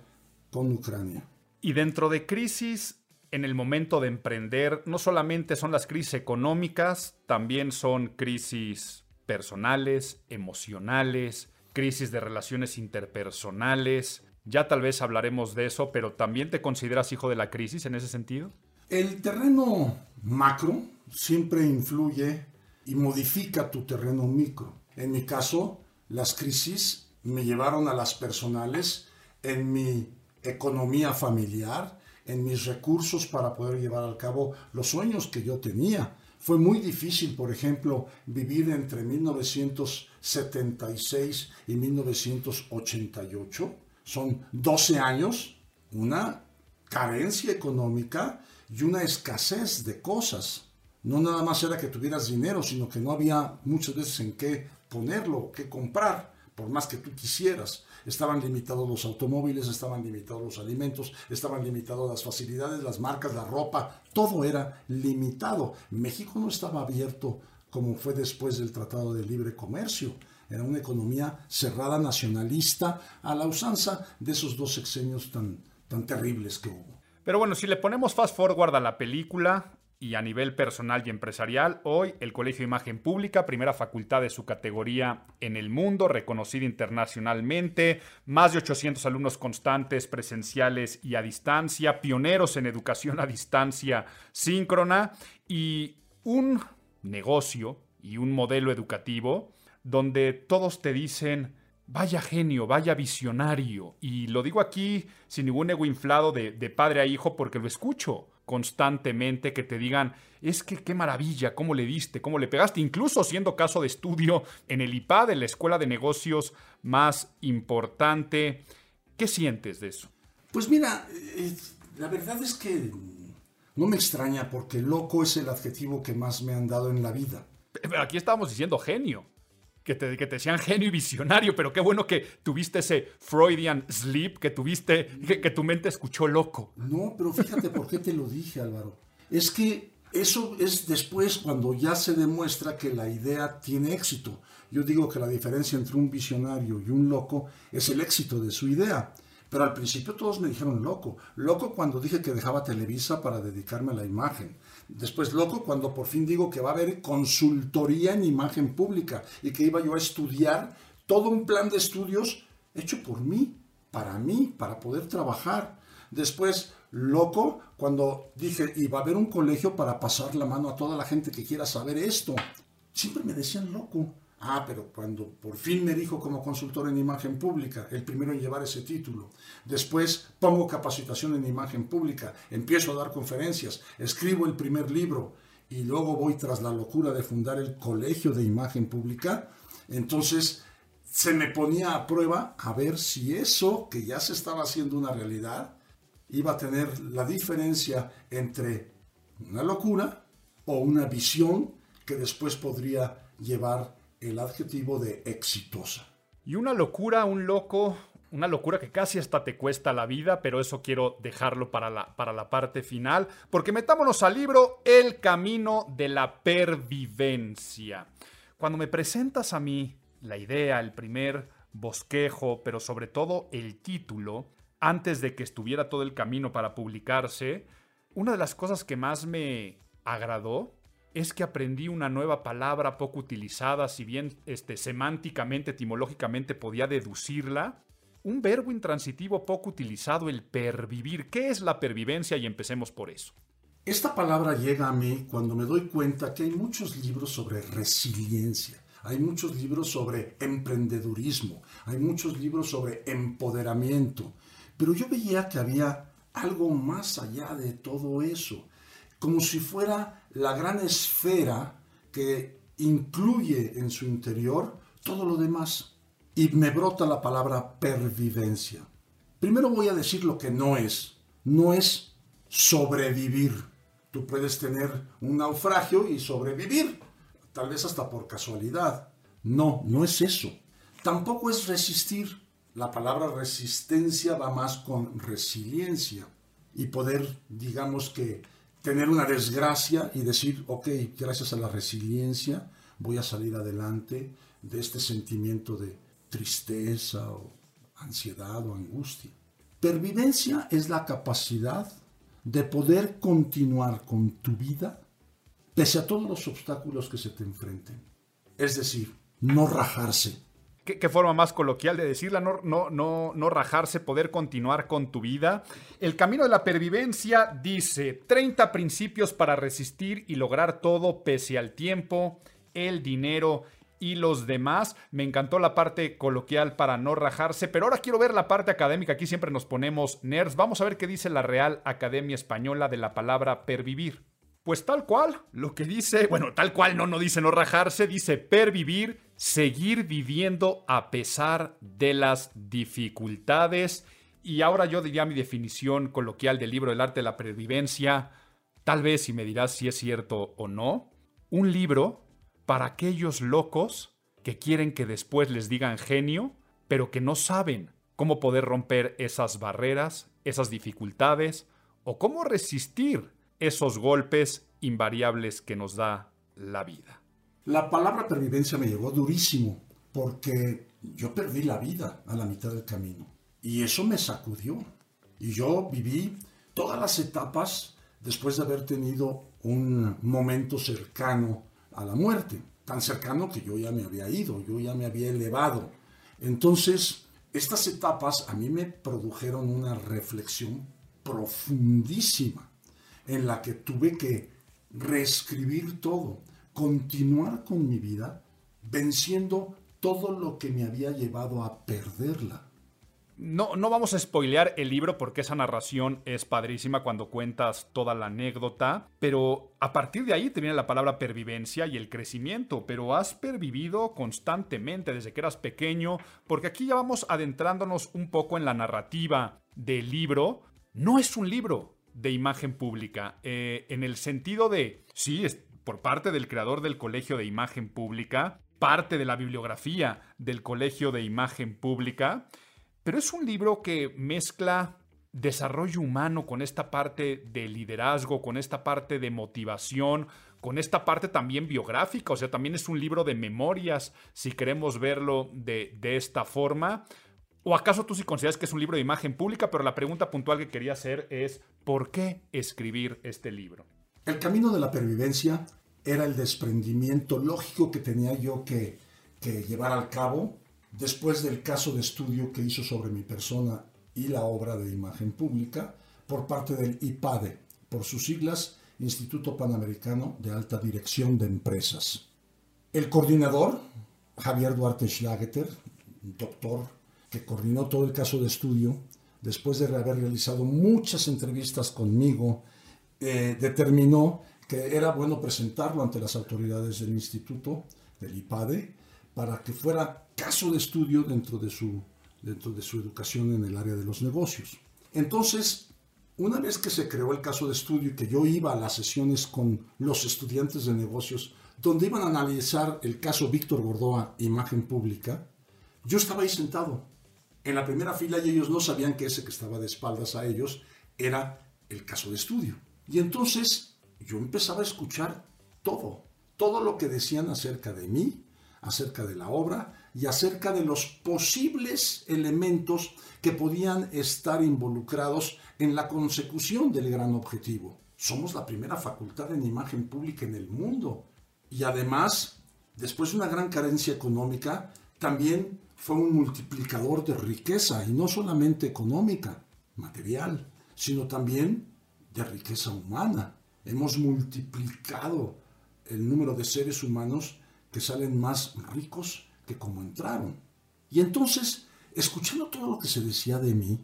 con Ucrania. Y dentro de crisis en el momento de emprender no solamente son las crisis económicas, también son crisis personales, emocionales, crisis de relaciones interpersonales. Ya tal vez hablaremos de eso, pero ¿también te consideras hijo de la crisis en ese sentido? El terreno macro siempre influye y modifica tu terreno micro. En mi caso, las crisis me llevaron a las personales en mi economía familiar, en mis recursos para poder llevar al cabo los sueños que yo tenía. Fue muy difícil, por ejemplo, vivir entre 1976 y 1988. Son 12 años, una carencia económica y una escasez de cosas. No nada más era que tuvieras dinero, sino que no había muchas veces en qué ponerlo, qué comprar, por más que tú quisieras estaban limitados los automóviles, estaban limitados los alimentos, estaban limitadas las facilidades, las marcas, la ropa, todo era limitado. México no estaba abierto como fue después del Tratado de Libre Comercio. Era una economía cerrada, nacionalista, a la usanza de esos dos sexenios tan, tan terribles que hubo. Pero bueno, si le ponemos fast forward a la película, y a nivel personal y empresarial, hoy el Colegio de Imagen Pública, primera facultad de su categoría en el mundo, reconocida internacionalmente, más de 800 alumnos constantes, presenciales y a distancia, pioneros en educación a distancia síncrona y un negocio y un modelo educativo donde todos te dicen, vaya genio, vaya visionario. Y lo digo aquí sin ningún ego inflado de, de padre a hijo porque lo escucho constantemente que te digan, es que qué maravilla, cómo le diste, cómo le pegaste, incluso siendo caso de estudio en el IPAD, en la escuela de negocios más importante. ¿Qué sientes de eso? Pues mira, eh, la verdad es que no me extraña porque loco es el adjetivo que más me han dado en la vida. Pero aquí estábamos diciendo genio que te, que te decían genio y visionario, pero qué bueno que tuviste ese Freudian sleep, que tuviste, que, tu mente escuchó loco. No, pero fíjate por qué te lo dije, Álvaro. Es que eso es después cuando ya se demuestra que la idea tiene éxito. Yo digo que la diferencia entre un visionario y un loco es el éxito de su idea. Pero al principio todos me dijeron loco. Loco cuando dije que dejaba Televisa para dedicarme a la imagen. Después loco cuando por fin digo que va a haber consultoría en imagen pública y que iba yo a estudiar todo un plan de estudios hecho por mí, para mí, para poder trabajar. Después, loco, cuando dije, iba a haber un colegio para pasar la mano a toda la gente que quiera saber esto. Siempre me decían loco. Ah, pero cuando por fin me dijo como consultor en imagen pública, el primero en llevar ese título. Después pongo capacitación en imagen pública, empiezo a dar conferencias, escribo el primer libro y luego voy tras la locura de fundar el Colegio de Imagen Pública. Entonces se me ponía a prueba a ver si eso que ya se estaba haciendo una realidad iba a tener la diferencia entre una locura o una visión que después podría llevar el adjetivo de exitosa. Y una locura, un loco, una locura que casi hasta te cuesta la vida, pero eso quiero dejarlo para la, para la parte final, porque metámonos al libro El Camino de la Pervivencia. Cuando me presentas a mí la idea, el primer bosquejo, pero sobre todo el título, antes de que estuviera todo el camino para publicarse, una de las cosas que más me agradó es que aprendí una nueva palabra poco utilizada, si bien este, semánticamente, etimológicamente podía deducirla. Un verbo intransitivo poco utilizado, el pervivir. ¿Qué es la pervivencia? Y empecemos por eso. Esta palabra llega a mí cuando me doy cuenta que hay muchos libros sobre resiliencia, hay muchos libros sobre emprendedurismo, hay muchos libros sobre empoderamiento, pero yo veía que había algo más allá de todo eso como si fuera la gran esfera que incluye en su interior todo lo demás. Y me brota la palabra pervivencia. Primero voy a decir lo que no es. No es sobrevivir. Tú puedes tener un naufragio y sobrevivir, tal vez hasta por casualidad. No, no es eso. Tampoco es resistir. La palabra resistencia va más con resiliencia y poder, digamos que, tener una desgracia y decir, ok, gracias a la resiliencia voy a salir adelante de este sentimiento de tristeza o ansiedad o angustia. Pervivencia es la capacidad de poder continuar con tu vida pese a todos los obstáculos que se te enfrenten. Es decir, no rajarse, ¿Qué, forma más coloquial de decirla, no, no, no, no rajarse, poder continuar con tu vida. El camino de la pervivencia dice 30 principios para resistir y lograr todo pese al tiempo, el dinero y los demás. Me encantó la parte coloquial para no rajarse, pero ahora quiero ver la parte académica. Aquí siempre nos ponemos nerds. Vamos a ver qué dice la Real Academia Española de la palabra pervivir. Pues tal cual, lo que dice, bueno, tal cual no, no dice no rajarse, dice pervivir, seguir viviendo a pesar de las dificultades. Y ahora yo diría mi definición coloquial del libro del arte de la pervivencia, tal vez si me dirás si es cierto o no, un libro para aquellos locos que quieren que después les digan genio, pero que no saben cómo poder romper esas barreras, esas dificultades, o cómo resistir esos golpes invariables que nos da la vida. La palabra pervivencia me llegó durísimo porque yo perdí la vida a la mitad del camino y eso me sacudió. Y yo viví todas las etapas después de haber tenido un momento cercano a la muerte, tan cercano que yo ya me había ido, yo ya me había elevado. Entonces, estas etapas a mí me produjeron una reflexión profundísima en la que tuve que reescribir todo, continuar con mi vida, venciendo todo lo que me había llevado a perderla. No, no vamos a spoilear el libro porque esa narración es padrísima cuando cuentas toda la anécdota, pero a partir de ahí te viene la palabra pervivencia y el crecimiento, pero has pervivido constantemente desde que eras pequeño, porque aquí ya vamos adentrándonos un poco en la narrativa del libro. No es un libro, de imagen pública, eh, en el sentido de, sí, es por parte del creador del Colegio de Imagen Pública, parte de la bibliografía del Colegio de Imagen Pública, pero es un libro que mezcla desarrollo humano con esta parte de liderazgo, con esta parte de motivación, con esta parte también biográfica, o sea, también es un libro de memorias, si queremos verlo de, de esta forma. ¿O acaso tú sí consideras que es un libro de imagen pública? Pero la pregunta puntual que quería hacer es, ¿por qué escribir este libro? El camino de la pervivencia era el desprendimiento lógico que tenía yo que, llevar al cabo después del caso de estudio que hizo sobre mi persona y la obra de imagen pública, por parte del IPADE, por sus siglas Instituto Panamericano de Alta Dirección de Empresas. El coordinador, Javier Duarte Schlageter, doctor que coordinó todo el caso de estudio, después de haber realizado muchas entrevistas conmigo, eh, determinó que era bueno presentarlo ante las autoridades del instituto, del IPADE, para que fuera caso de estudio dentro de su, dentro de su educación en el área de los negocios. Entonces, una vez que se creó el caso de estudio y que yo iba a las sesiones con los estudiantes de negocios, donde iban a analizar el caso Víctor Gordoa, imagen pública, yo estaba ahí sentado en la primera fila y ellos no sabían que ese que estaba de espaldas a ellos era el caso de estudio. Y entonces yo empezaba a escuchar todo, todo lo que decían acerca de mí, acerca de la obra y acerca de los posibles elementos que podían estar involucrados en la consecución del gran objetivo. Somos la primera facultad en imagen pública en el mundo y además, después de una gran carencia económica, también fue un multiplicador de riqueza y no solamente económica, material, sino también de riqueza humana. Hemos multiplicado el número de seres humanos que salen más ricos que como entraron. Y entonces, escuchando todo lo que se decía de mí,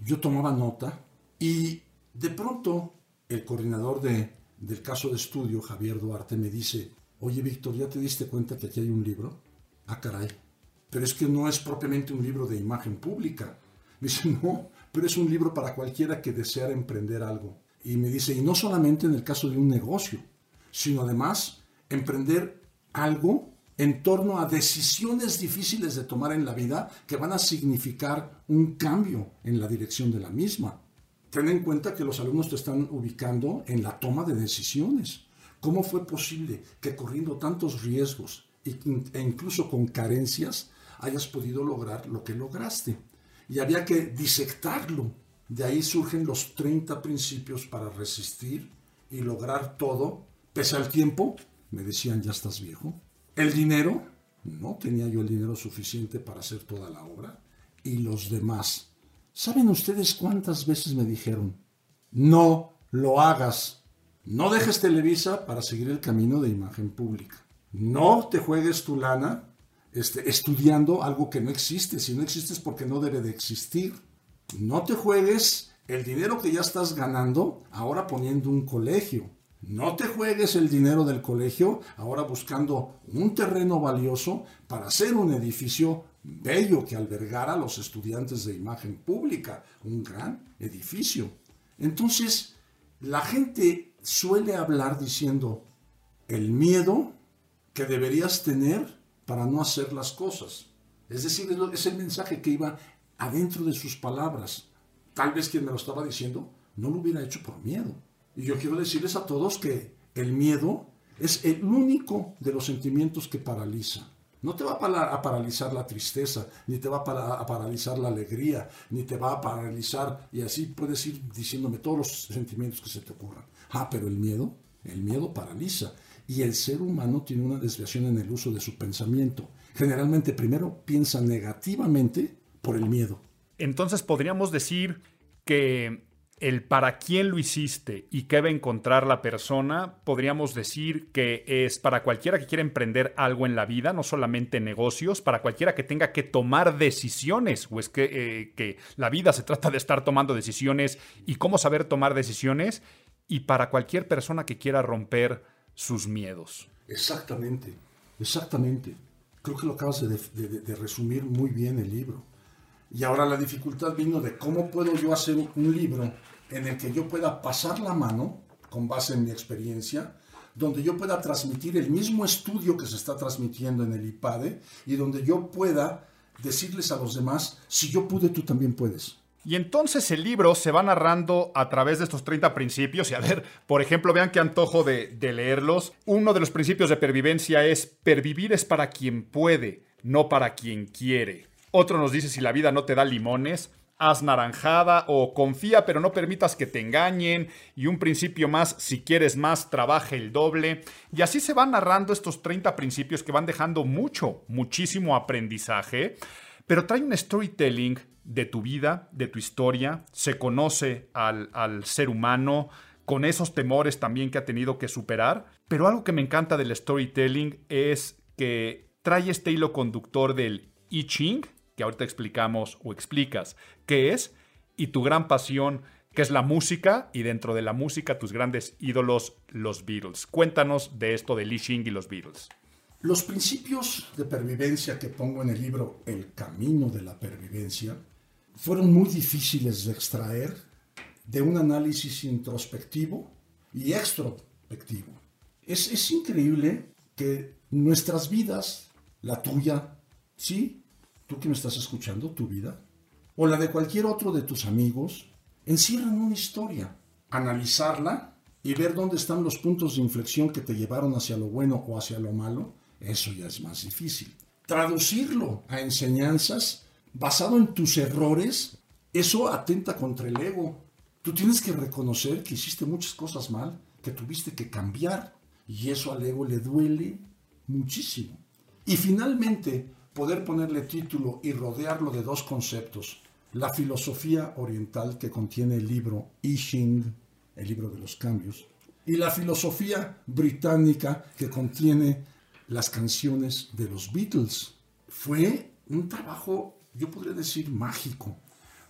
yo tomaba nota y de pronto el coordinador de, del caso de estudio, Javier Duarte, me dice, oye Víctor, ¿ya te diste cuenta que aquí hay un libro? Ah, caray, pero es que no es propiamente un libro de imagen pública. Me <laughs> dice, no, pero es un libro para cualquiera que desea emprender algo. Y me dice, y no solamente en el caso de un negocio, sino además emprender algo en torno a decisiones difíciles de tomar en la vida que van a significar un cambio en la dirección de la misma. Ten en cuenta que los alumnos te están ubicando en la toma de decisiones. ¿Cómo fue posible que corriendo tantos riesgos e incluso con carencias hayas podido lograr lo que lograste? Y había que disectarlo. De ahí surgen los 30 principios para resistir y lograr todo, pese al tiempo. Me decían, ya estás viejo. El dinero, no tenía yo el dinero suficiente para hacer toda la obra. Y los demás. ¿Saben ustedes cuántas veces me dijeron, no lo hagas? No dejes Televisa para seguir el camino de imagen pública. No te juegues tu lana este, estudiando algo que no existe. Si no existe es porque no debe de existir. No te juegues el dinero que ya estás ganando ahora poniendo un colegio. No te juegues el dinero del colegio ahora buscando un terreno valioso para hacer un edificio bello que albergara a los estudiantes de imagen pública, un gran edificio. Entonces, la gente suele hablar diciendo, el miedo que deberías tener para no hacer las cosas. Es decir, es el mensaje que iba adentro de sus palabras. Tal vez quien me lo estaba diciendo no lo hubiera hecho por miedo. Y yo quiero decirles a todos que el miedo es el único de los sentimientos que paraliza. No te va a paralizar la tristeza, ni te va a paralizar la alegría, ni te va a paralizar, y así puedes ir diciéndome todos los sentimientos que se te ocurran. Ah, pero el miedo, el miedo paraliza. Y el ser humano tiene una desviación en el uso de su pensamiento. Generalmente primero piensa negativamente por el miedo. Entonces podríamos decir que el para quién lo hiciste y qué va a encontrar la persona, podríamos decir que es para cualquiera que quiera emprender algo en la vida, no solamente negocios, para cualquiera que tenga que tomar decisiones, o es que, eh, que la vida se trata de estar tomando decisiones y cómo saber tomar decisiones, y para cualquier persona que quiera romper sus miedos. Exactamente, exactamente. Creo que lo acabas de resumir muy bien el libro. Y ahora la dificultad vino de cómo puedo yo hacer un libro en el que yo pueda pasar la mano, con base en mi experiencia, donde yo pueda transmitir el mismo estudio que se está transmitiendo en el IPADE y donde yo pueda decirles a los demás, si yo pude, tú también puedes. Y entonces el libro se va narrando a través de estos 30 principios. Y a ver, por ejemplo, vean qué antojo de, leerlos. Uno de los principios de pervivencia es, pervivir es para quien puede, no para quien quiere. Otro nos dice si la vida no te da limones, haz naranjada o confía pero no permitas que te engañen y un principio más, si quieres más, trabaja el doble. Y así se van narrando estos 30 principios que van dejando mucho, muchísimo aprendizaje, pero trae un storytelling de tu vida, de tu historia, se conoce al, al ser humano, con esos temores también que ha tenido que superar. Pero algo que me encanta del storytelling es que trae este hilo conductor del I Ching, que ahorita explicamos o explicas qué es, y tu gran pasión, que es la música, y dentro de la música tus grandes ídolos, los Beatles. Cuéntanos de esto del I Ching y los Beatles. Los principios de pervivencia que pongo en el libro El Camino de la Pervivencia fueron muy difíciles de extraer de un análisis introspectivo y extrospectivo. Es, es increíble que nuestras vidas, la tuya, sí, tú que me estás escuchando, tu vida, o la de cualquier otro de tus amigos, encierran una historia. Analizarla y ver dónde están los puntos de inflexión que te llevaron hacia lo bueno o hacia lo malo eso ya es más difícil. Traducirlo a enseñanzas basado en tus errores, eso atenta contra el ego. Tú tienes que reconocer que hiciste muchas cosas mal, que tuviste que cambiar, y eso al ego le duele muchísimo. Y finalmente, poder ponerle título y rodearlo de dos conceptos. La filosofía oriental que contiene el libro I Ching, el libro de los cambios, y la filosofía británica que contiene las canciones de los Beatles. Fue un trabajo, yo podría decir, mágico,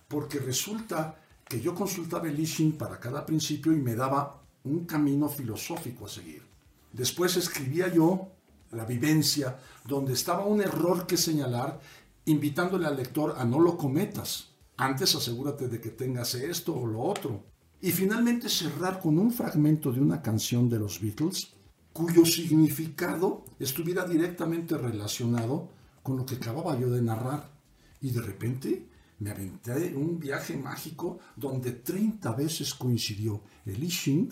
porque resulta que yo consultaba el Ishin para cada principio y me daba un camino filosófico a seguir. Después escribía yo la vivencia, donde estaba un error que señalar, invitándole al lector a no lo cometas. Antes asegúrate de que tengas esto o lo otro. Y finalmente cerrar con un fragmento de una canción de los Beatles cuyo significado estuviera directamente relacionado con lo que acababa yo de narrar. Y de repente me aventé un viaje mágico donde 30 veces coincidió el I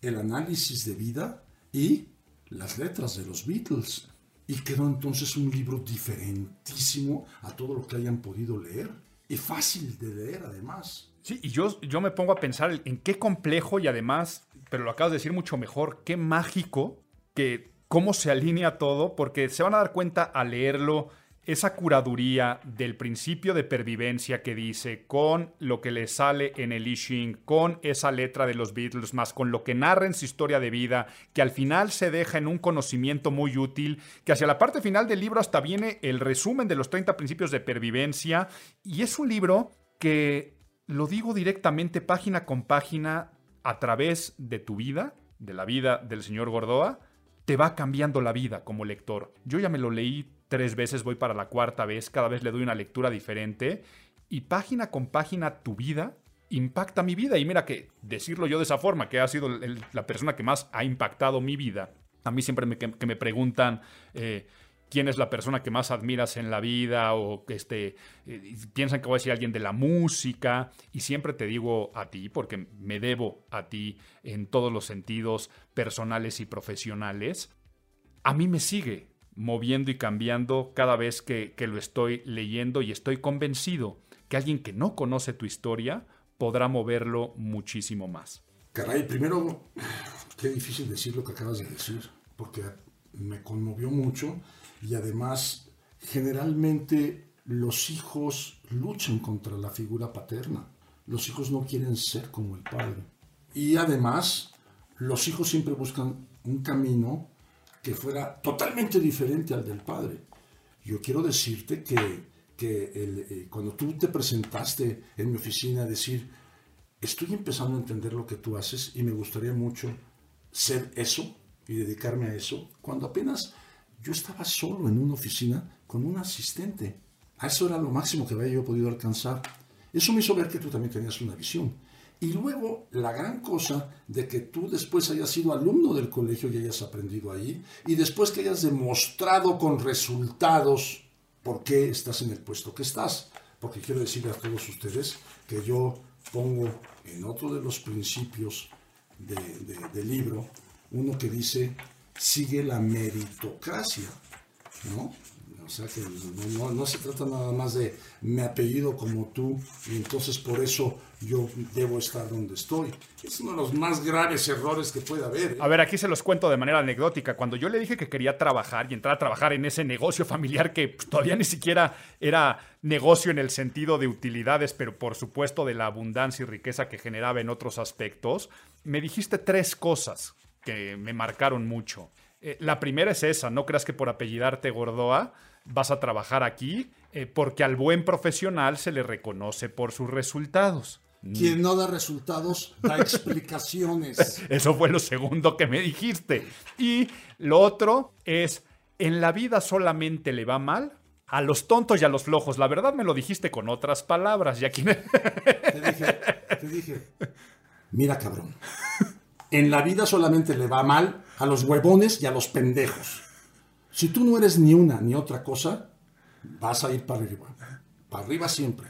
el análisis de vida y las letras de los Beatles. Y quedó entonces un libro diferentísimo a todo lo que hayan podido leer. Y fácil de leer además. Sí, y yo, yo me pongo a pensar en qué complejo y además, pero lo acabas de decir mucho mejor, qué mágico que cómo se alinea todo, porque se van a dar cuenta al leerlo esa curaduría del principio de pervivencia que dice, con lo que le sale en el I con esa letra de los Beatles, más con lo que narra en su historia de vida, que al final se deja en un conocimiento muy útil, que hacia la parte final del libro hasta viene el resumen de los 30 principios de pervivencia, y es un libro que, lo digo directamente, página con página, a través de tu vida, de la vida del señor Gordoa, te va cambiando la vida como lector. Yo ya me lo leí tres veces, voy para la cuarta vez, cada vez le doy una lectura diferente y página con página tu vida impacta mi vida. Y mira que decirlo yo de esa forma, que ha sido la persona que más ha impactado mi vida. A mí siempre me, que, me preguntan, eh, quién es la persona que más admiras en la vida o este, eh, piensan que voy a decir alguien de la música y siempre te digo a ti porque me debo a ti en todos los sentidos personales y profesionales. A mí me sigue moviendo y cambiando cada vez que, que lo estoy leyendo y estoy convencido que alguien que no conoce tu historia podrá moverlo muchísimo más. Caray, primero, qué difícil decir lo que acabas de decir, porque me conmovió mucho y además generalmente los hijos luchan contra la figura paterna. Los hijos no quieren ser como el padre. Y además los hijos siempre buscan un camino que fuera totalmente diferente al del padre. Yo quiero decirte que, que eh, cuando tú te presentaste en mi oficina a decir, estoy empezando a entender lo que tú haces y me gustaría mucho ser eso y dedicarme a eso, cuando apenas yo estaba solo en una oficina con un asistente. A eso era lo máximo que había yo podido alcanzar. Eso me hizo ver que tú también tenías una visión. Y luego la gran cosa de que tú después hayas sido alumno del colegio y hayas aprendido ahí, y después que hayas demostrado con resultados por qué estás en el puesto que estás. Porque quiero decirle a todos ustedes que yo pongo en otro de los principios del libro, uno que dice sigue la meritocracia, ¿no? Sea que no, se trata nada más de mi apellido como tú y entonces por eso yo debo estar donde estoy. Es uno de los más graves errores que puede haber. ¿eh? A ver, aquí se los cuento de manera anecdótica. Cuando yo le dije que quería trabajar y entrar a trabajar en ese negocio familiar que pues, todavía ni siquiera era negocio en el sentido de utilidades, pero por supuesto de la abundancia y riqueza que generaba en otros aspectos, me dijiste tres cosas que me marcaron mucho. Eh, la primera es esa, no creas que por apellidarte Gordoa vas a trabajar aquí, eh, porque al buen profesional se le reconoce por sus resultados. Quien no da resultados da explicaciones. <laughs> Eso fue lo segundo que me dijiste. Y lo otro es, en la vida solamente le va mal a los tontos y a los flojos. La verdad me lo dijiste con otras palabras. Y aquí Te dije, te dije, mira cabrón, en la vida solamente le va mal a los huevones y a los pendejos. Si tú no eres ni una ni otra cosa, vas a ir para arriba. Para arriba siempre.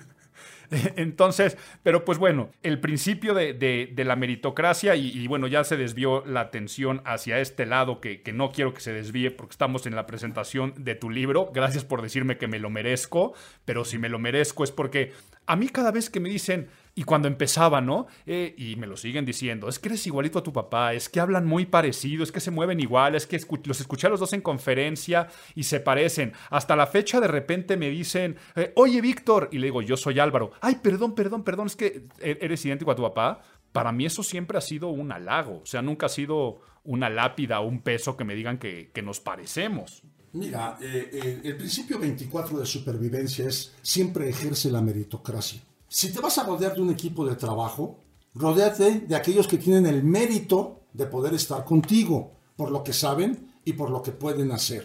<laughs> Entonces, pero pues bueno, el principio de, de- la meritocracia y, y bueno, ya se desvió la atención hacia este lado que, que no quiero que se desvíe porque estamos en la presentación de tu libro. Gracias por decirme que me lo merezco, pero si me lo merezco es porque a mí cada vez que me dicen, y cuando empezaba, ¿no? Eh, y me lo siguen diciendo, es que eres igualito a tu papá, es que hablan muy parecido, es que se mueven igual, es que escu- los escuché a los dos en conferencia y se parecen. Hasta la fecha de repente me dicen, eh, oye Víctor, y le digo, yo soy Álvaro. Ay, perdón, perdón, perdón, es que e- eres idéntico a tu papá. Para mí eso siempre ha sido un halago, o sea, nunca ha sido una lápida o un peso que me digan que, nos parecemos. Mira, eh, el principio 24 de supervivencia es siempre ejerce la meritocracia. Si te vas a rodear de un equipo de trabajo, rodéate de aquellos que tienen el mérito de poder estar contigo, por lo que saben y por lo que pueden hacer.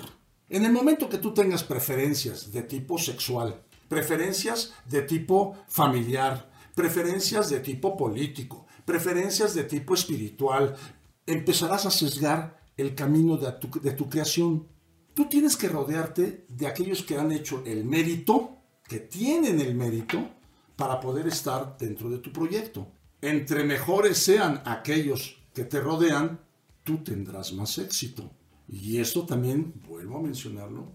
En el momento que tú tengas preferencias de tipo sexual, preferencias de tipo familiar, preferencias de tipo político, preferencias de tipo espiritual, empezarás a sesgar el camino de tu creación. Tú tienes que rodearte de aquellos que han hecho el mérito, que tienen el mérito, para poder estar dentro de tu proyecto. Entre mejores sean aquellos que te rodean, tú tendrás más éxito. Y esto también, vuelvo a mencionarlo,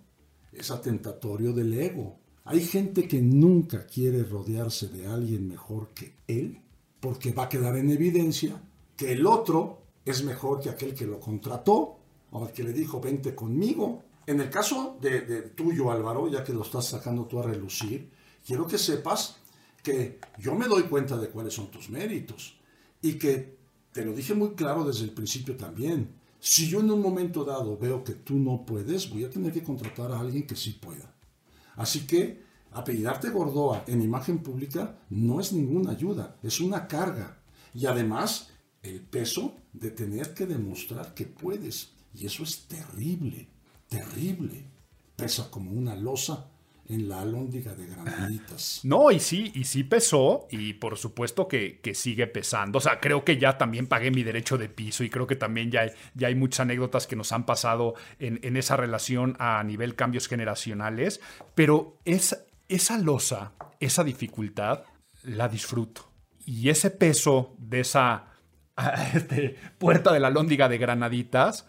es atentatorio del ego. Hay gente que nunca quiere rodearse de alguien mejor que él, porque va a quedar en evidencia que el otro es mejor que aquel que lo contrató o al que le dijo vente conmigo. En el caso de, tuyo, Álvaro, ya que lo estás sacando tú a relucir, quiero que sepas que yo me doy cuenta de cuáles son tus méritos y que te lo dije muy claro desde el principio también. Si yo en un momento dado veo que tú no puedes, voy a tener que contratar a alguien que sí pueda. Así que apellidarte Gordoa en imagen pública no es ninguna ayuda, es una carga. Y además, el peso de tener que demostrar que puedes. Y eso es terrible, terrible. Pesa como una losa en la alhóndiga de granaditas. <laughs> No, y sí, y sí pesó, y por supuesto que, que sigue pesando. O sea, creo que ya también pagué mi derecho de piso y creo que también ya hay, ya hay muchas anécdotas que nos han pasado en, en esa relación a nivel cambios generacionales, pero es, esa losa, esa dificultad, la disfruto. Y ese peso de esa <laughs> este, puerta de la lóndiga de granaditas,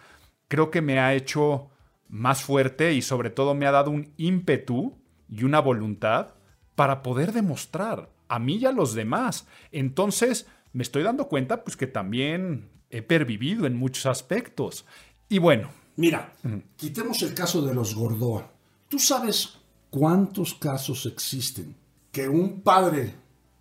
creo que me ha hecho más fuerte y sobre todo me ha dado un ímpetu y una voluntad para poder demostrar a mí y a los demás. Entonces, me estoy dando cuenta pues que también he pervivido en muchos aspectos. Y bueno, Mira, quitemos el caso de los Gordoa. ¿Tú sabes cuántos casos existen que un padre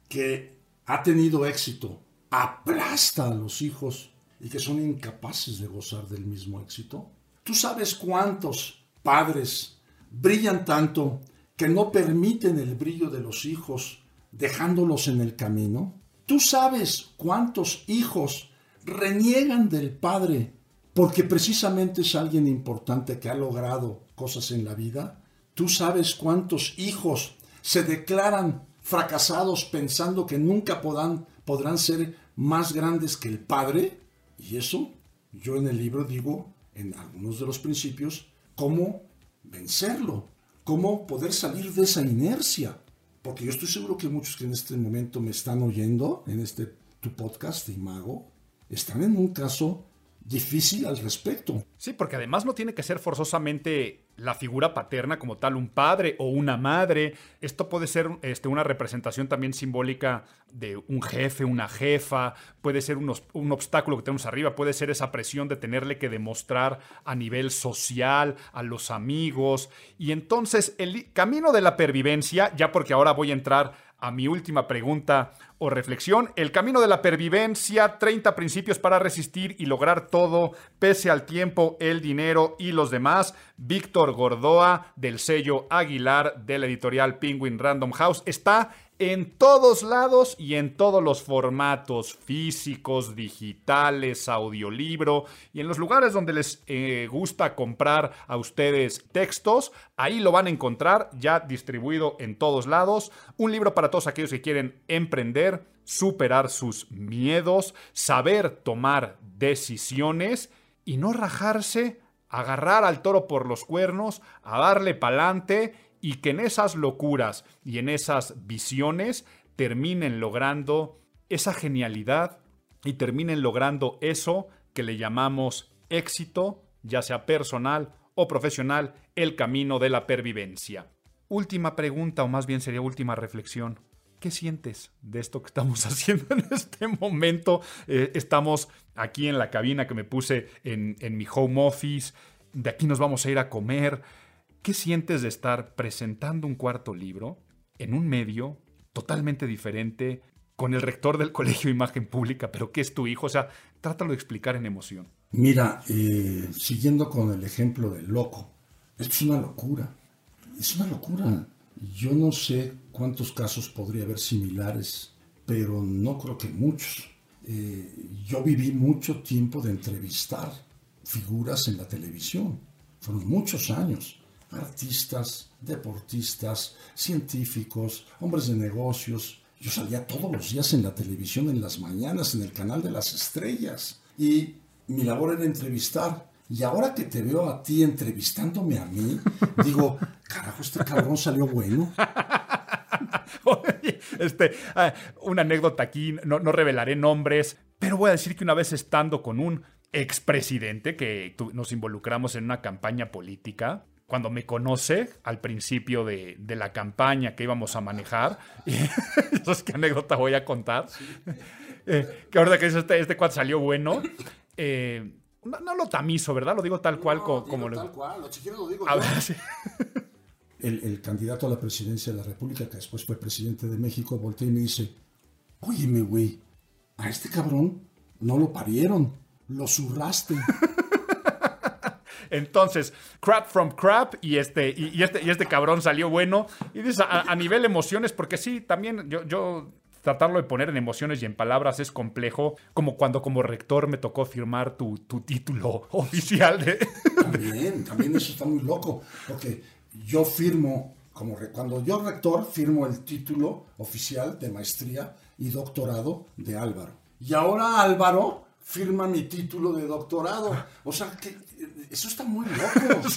que ha tenido éxito aplasta a los hijos y que son incapaces de gozar del mismo éxito? ¿Tú sabes cuántos padres brillan tanto que no permiten el brillo de los hijos dejándolos en el camino? ¿Tú sabes cuántos hijos reniegan del padre porque precisamente es alguien importante que ha logrado cosas en la vida? ¿Tú sabes cuántos hijos se declaran fracasados pensando que nunca podrán, podrán ser más grandes que el padre? Y eso yo en el libro digo, en algunos de los principios, cómo vencerlo, cómo poder salir de esa inercia. Porque yo estoy seguro que muchos que en este momento me están oyendo, en este tu podcast de Mago, están en un caso difícil al respecto. Sí, porque además no tiene que ser forzosamente la figura paterna como tal, un padre o una madre. Esto puede ser este, una representación también simbólica de un jefe, una jefa, puede ser un obstáculo que tenemos arriba, puede ser esa presión de tenerle que demostrar a nivel social, a los amigos. Y entonces el camino de la pervivencia, ya porque ahora voy a entrar a mi última pregunta o reflexión. El camino de la pervivencia, 30 principios para resistir y lograr todo, pese al tiempo, el dinero y los demás. Víctor Gordoa, del sello Aguilar, de la editorial Penguin Random House, está en todos lados y en todos los formatos físicos, digitales, audiolibro y en los lugares donde les eh, gusta comprar a ustedes textos, ahí lo van a encontrar ya distribuido en todos lados. Un libro para todos aquellos que quieren emprender, superar sus miedos, saber tomar decisiones y no rajarse, agarrar al toro por los cuernos, a darle pa'lante y que en esas locuras y en esas visiones terminen logrando esa genialidad y terminen logrando eso que le llamamos éxito, ya sea personal o profesional, el camino de la pervivencia. Última pregunta, o más bien sería última reflexión. ¿Qué sientes de esto que estamos <laughs> haciendo en este momento? Eh, estamos aquí en la cabina que me puse en, en mi home office. De aquí nos vamos a ir a comer. ¿Qué sientes de estar presentando un cuarto libro en un medio totalmente diferente, con el rector del <laughs> Colegio Imagen Pública, pero que es tu hijo? O sea, trátalo de explicar en emoción. Mira, eh, siguiendo con el ejemplo del loco, esto es una locura. Es una locura. Yo no sé cuántos casos podría haber similares, pero no creo que muchos. Eh, yo viví mucho tiempo de entrevistar figuras en la televisión. Fueron muchos años artistas, deportistas, científicos, hombres de negocios. Yo salía todos los días en la televisión, en las mañanas, en el canal de las estrellas. Y mi labor era entrevistar. Y ahora que te veo a ti entrevistándome a mí, <laughs> digo, carajo, este cabrón salió bueno. <laughs> este, ah, una anécdota aquí, no, no revelaré nombres, pero voy a decir que una vez estando con un expresidente que nos involucramos en una campaña política, cuando me conoce al principio de, la campaña que íbamos a manejar. <laughs> Y, es qué anécdota voy a contar. <laughs> Eh, que ahora que este, este cuad salió bueno. Eh, no, lo tamizo, ¿verdad? Lo digo tal cual como, lo... Tal cual, si lo digo el, candidato a la presidencia de la República, que después fue presidente de México, volteó y me dice, óyeme, güey, a este cabrón no lo parieron, lo zurraste. <laughs> Entonces, crap from crap y este, y, este, y este cabrón salió bueno. Y dices, a, nivel emociones, porque sí, también yo, yo tratarlo de poner en emociones y en palabras es complejo, como cuando como rector me tocó firmar tu, tu título <laughs> oficial de... También, también eso está muy loco, porque yo firmo, como cuando yo rector, firmo el título oficial de maestría y doctorado de Álvaro. Y ahora Álvaro firma mi título de doctorado. O sea, que eso está muy loco.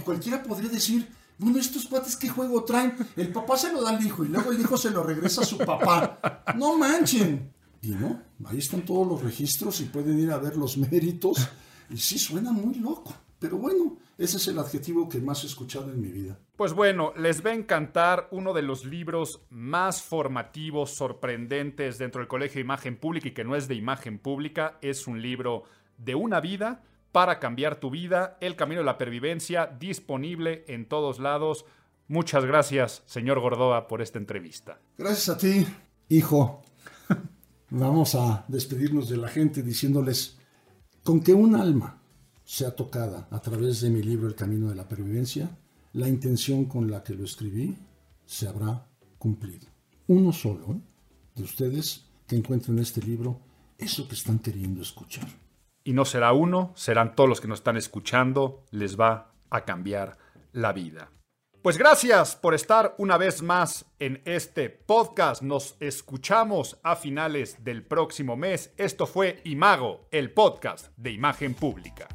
<laughs> Cualquiera podría decir, bueno, estos cuates, ¿qué juego traen? El papá se lo da al hijo y luego el hijo se lo regresa a su papá. No manchen. Y no, ahí están todos los registros y pueden ir a ver los méritos. Y sí, suena muy loco. Pero bueno, ese es el adjetivo que más he escuchado en mi vida. Pues bueno, les va a encantar uno de los libros más formativos, sorprendentes dentro del Colegio de Imagen Pública y que no es de imagen pública, es un libro de una vida para cambiar tu vida, El Camino de la Pervivencia, disponible en todos lados. Muchas gracias, señor Gordoa, por esta entrevista. Gracias a ti, hijo. <laughs> Vamos a despedirnos de la gente diciéndoles, con que un alma sea tocada a través de mi libro El Camino de la Pervivencia, la intención con la que lo escribí se habrá cumplido. Uno solo ¿eh? de ustedes que encuentren en este libro eso que están queriendo escuchar. Y no será uno, serán todos los que nos están escuchando, les va a cambiar la vida. Pues gracias por estar una vez más en este podcast. Nos escuchamos a finales del próximo mes. Esto fue Imago, el podcast de imagen pública.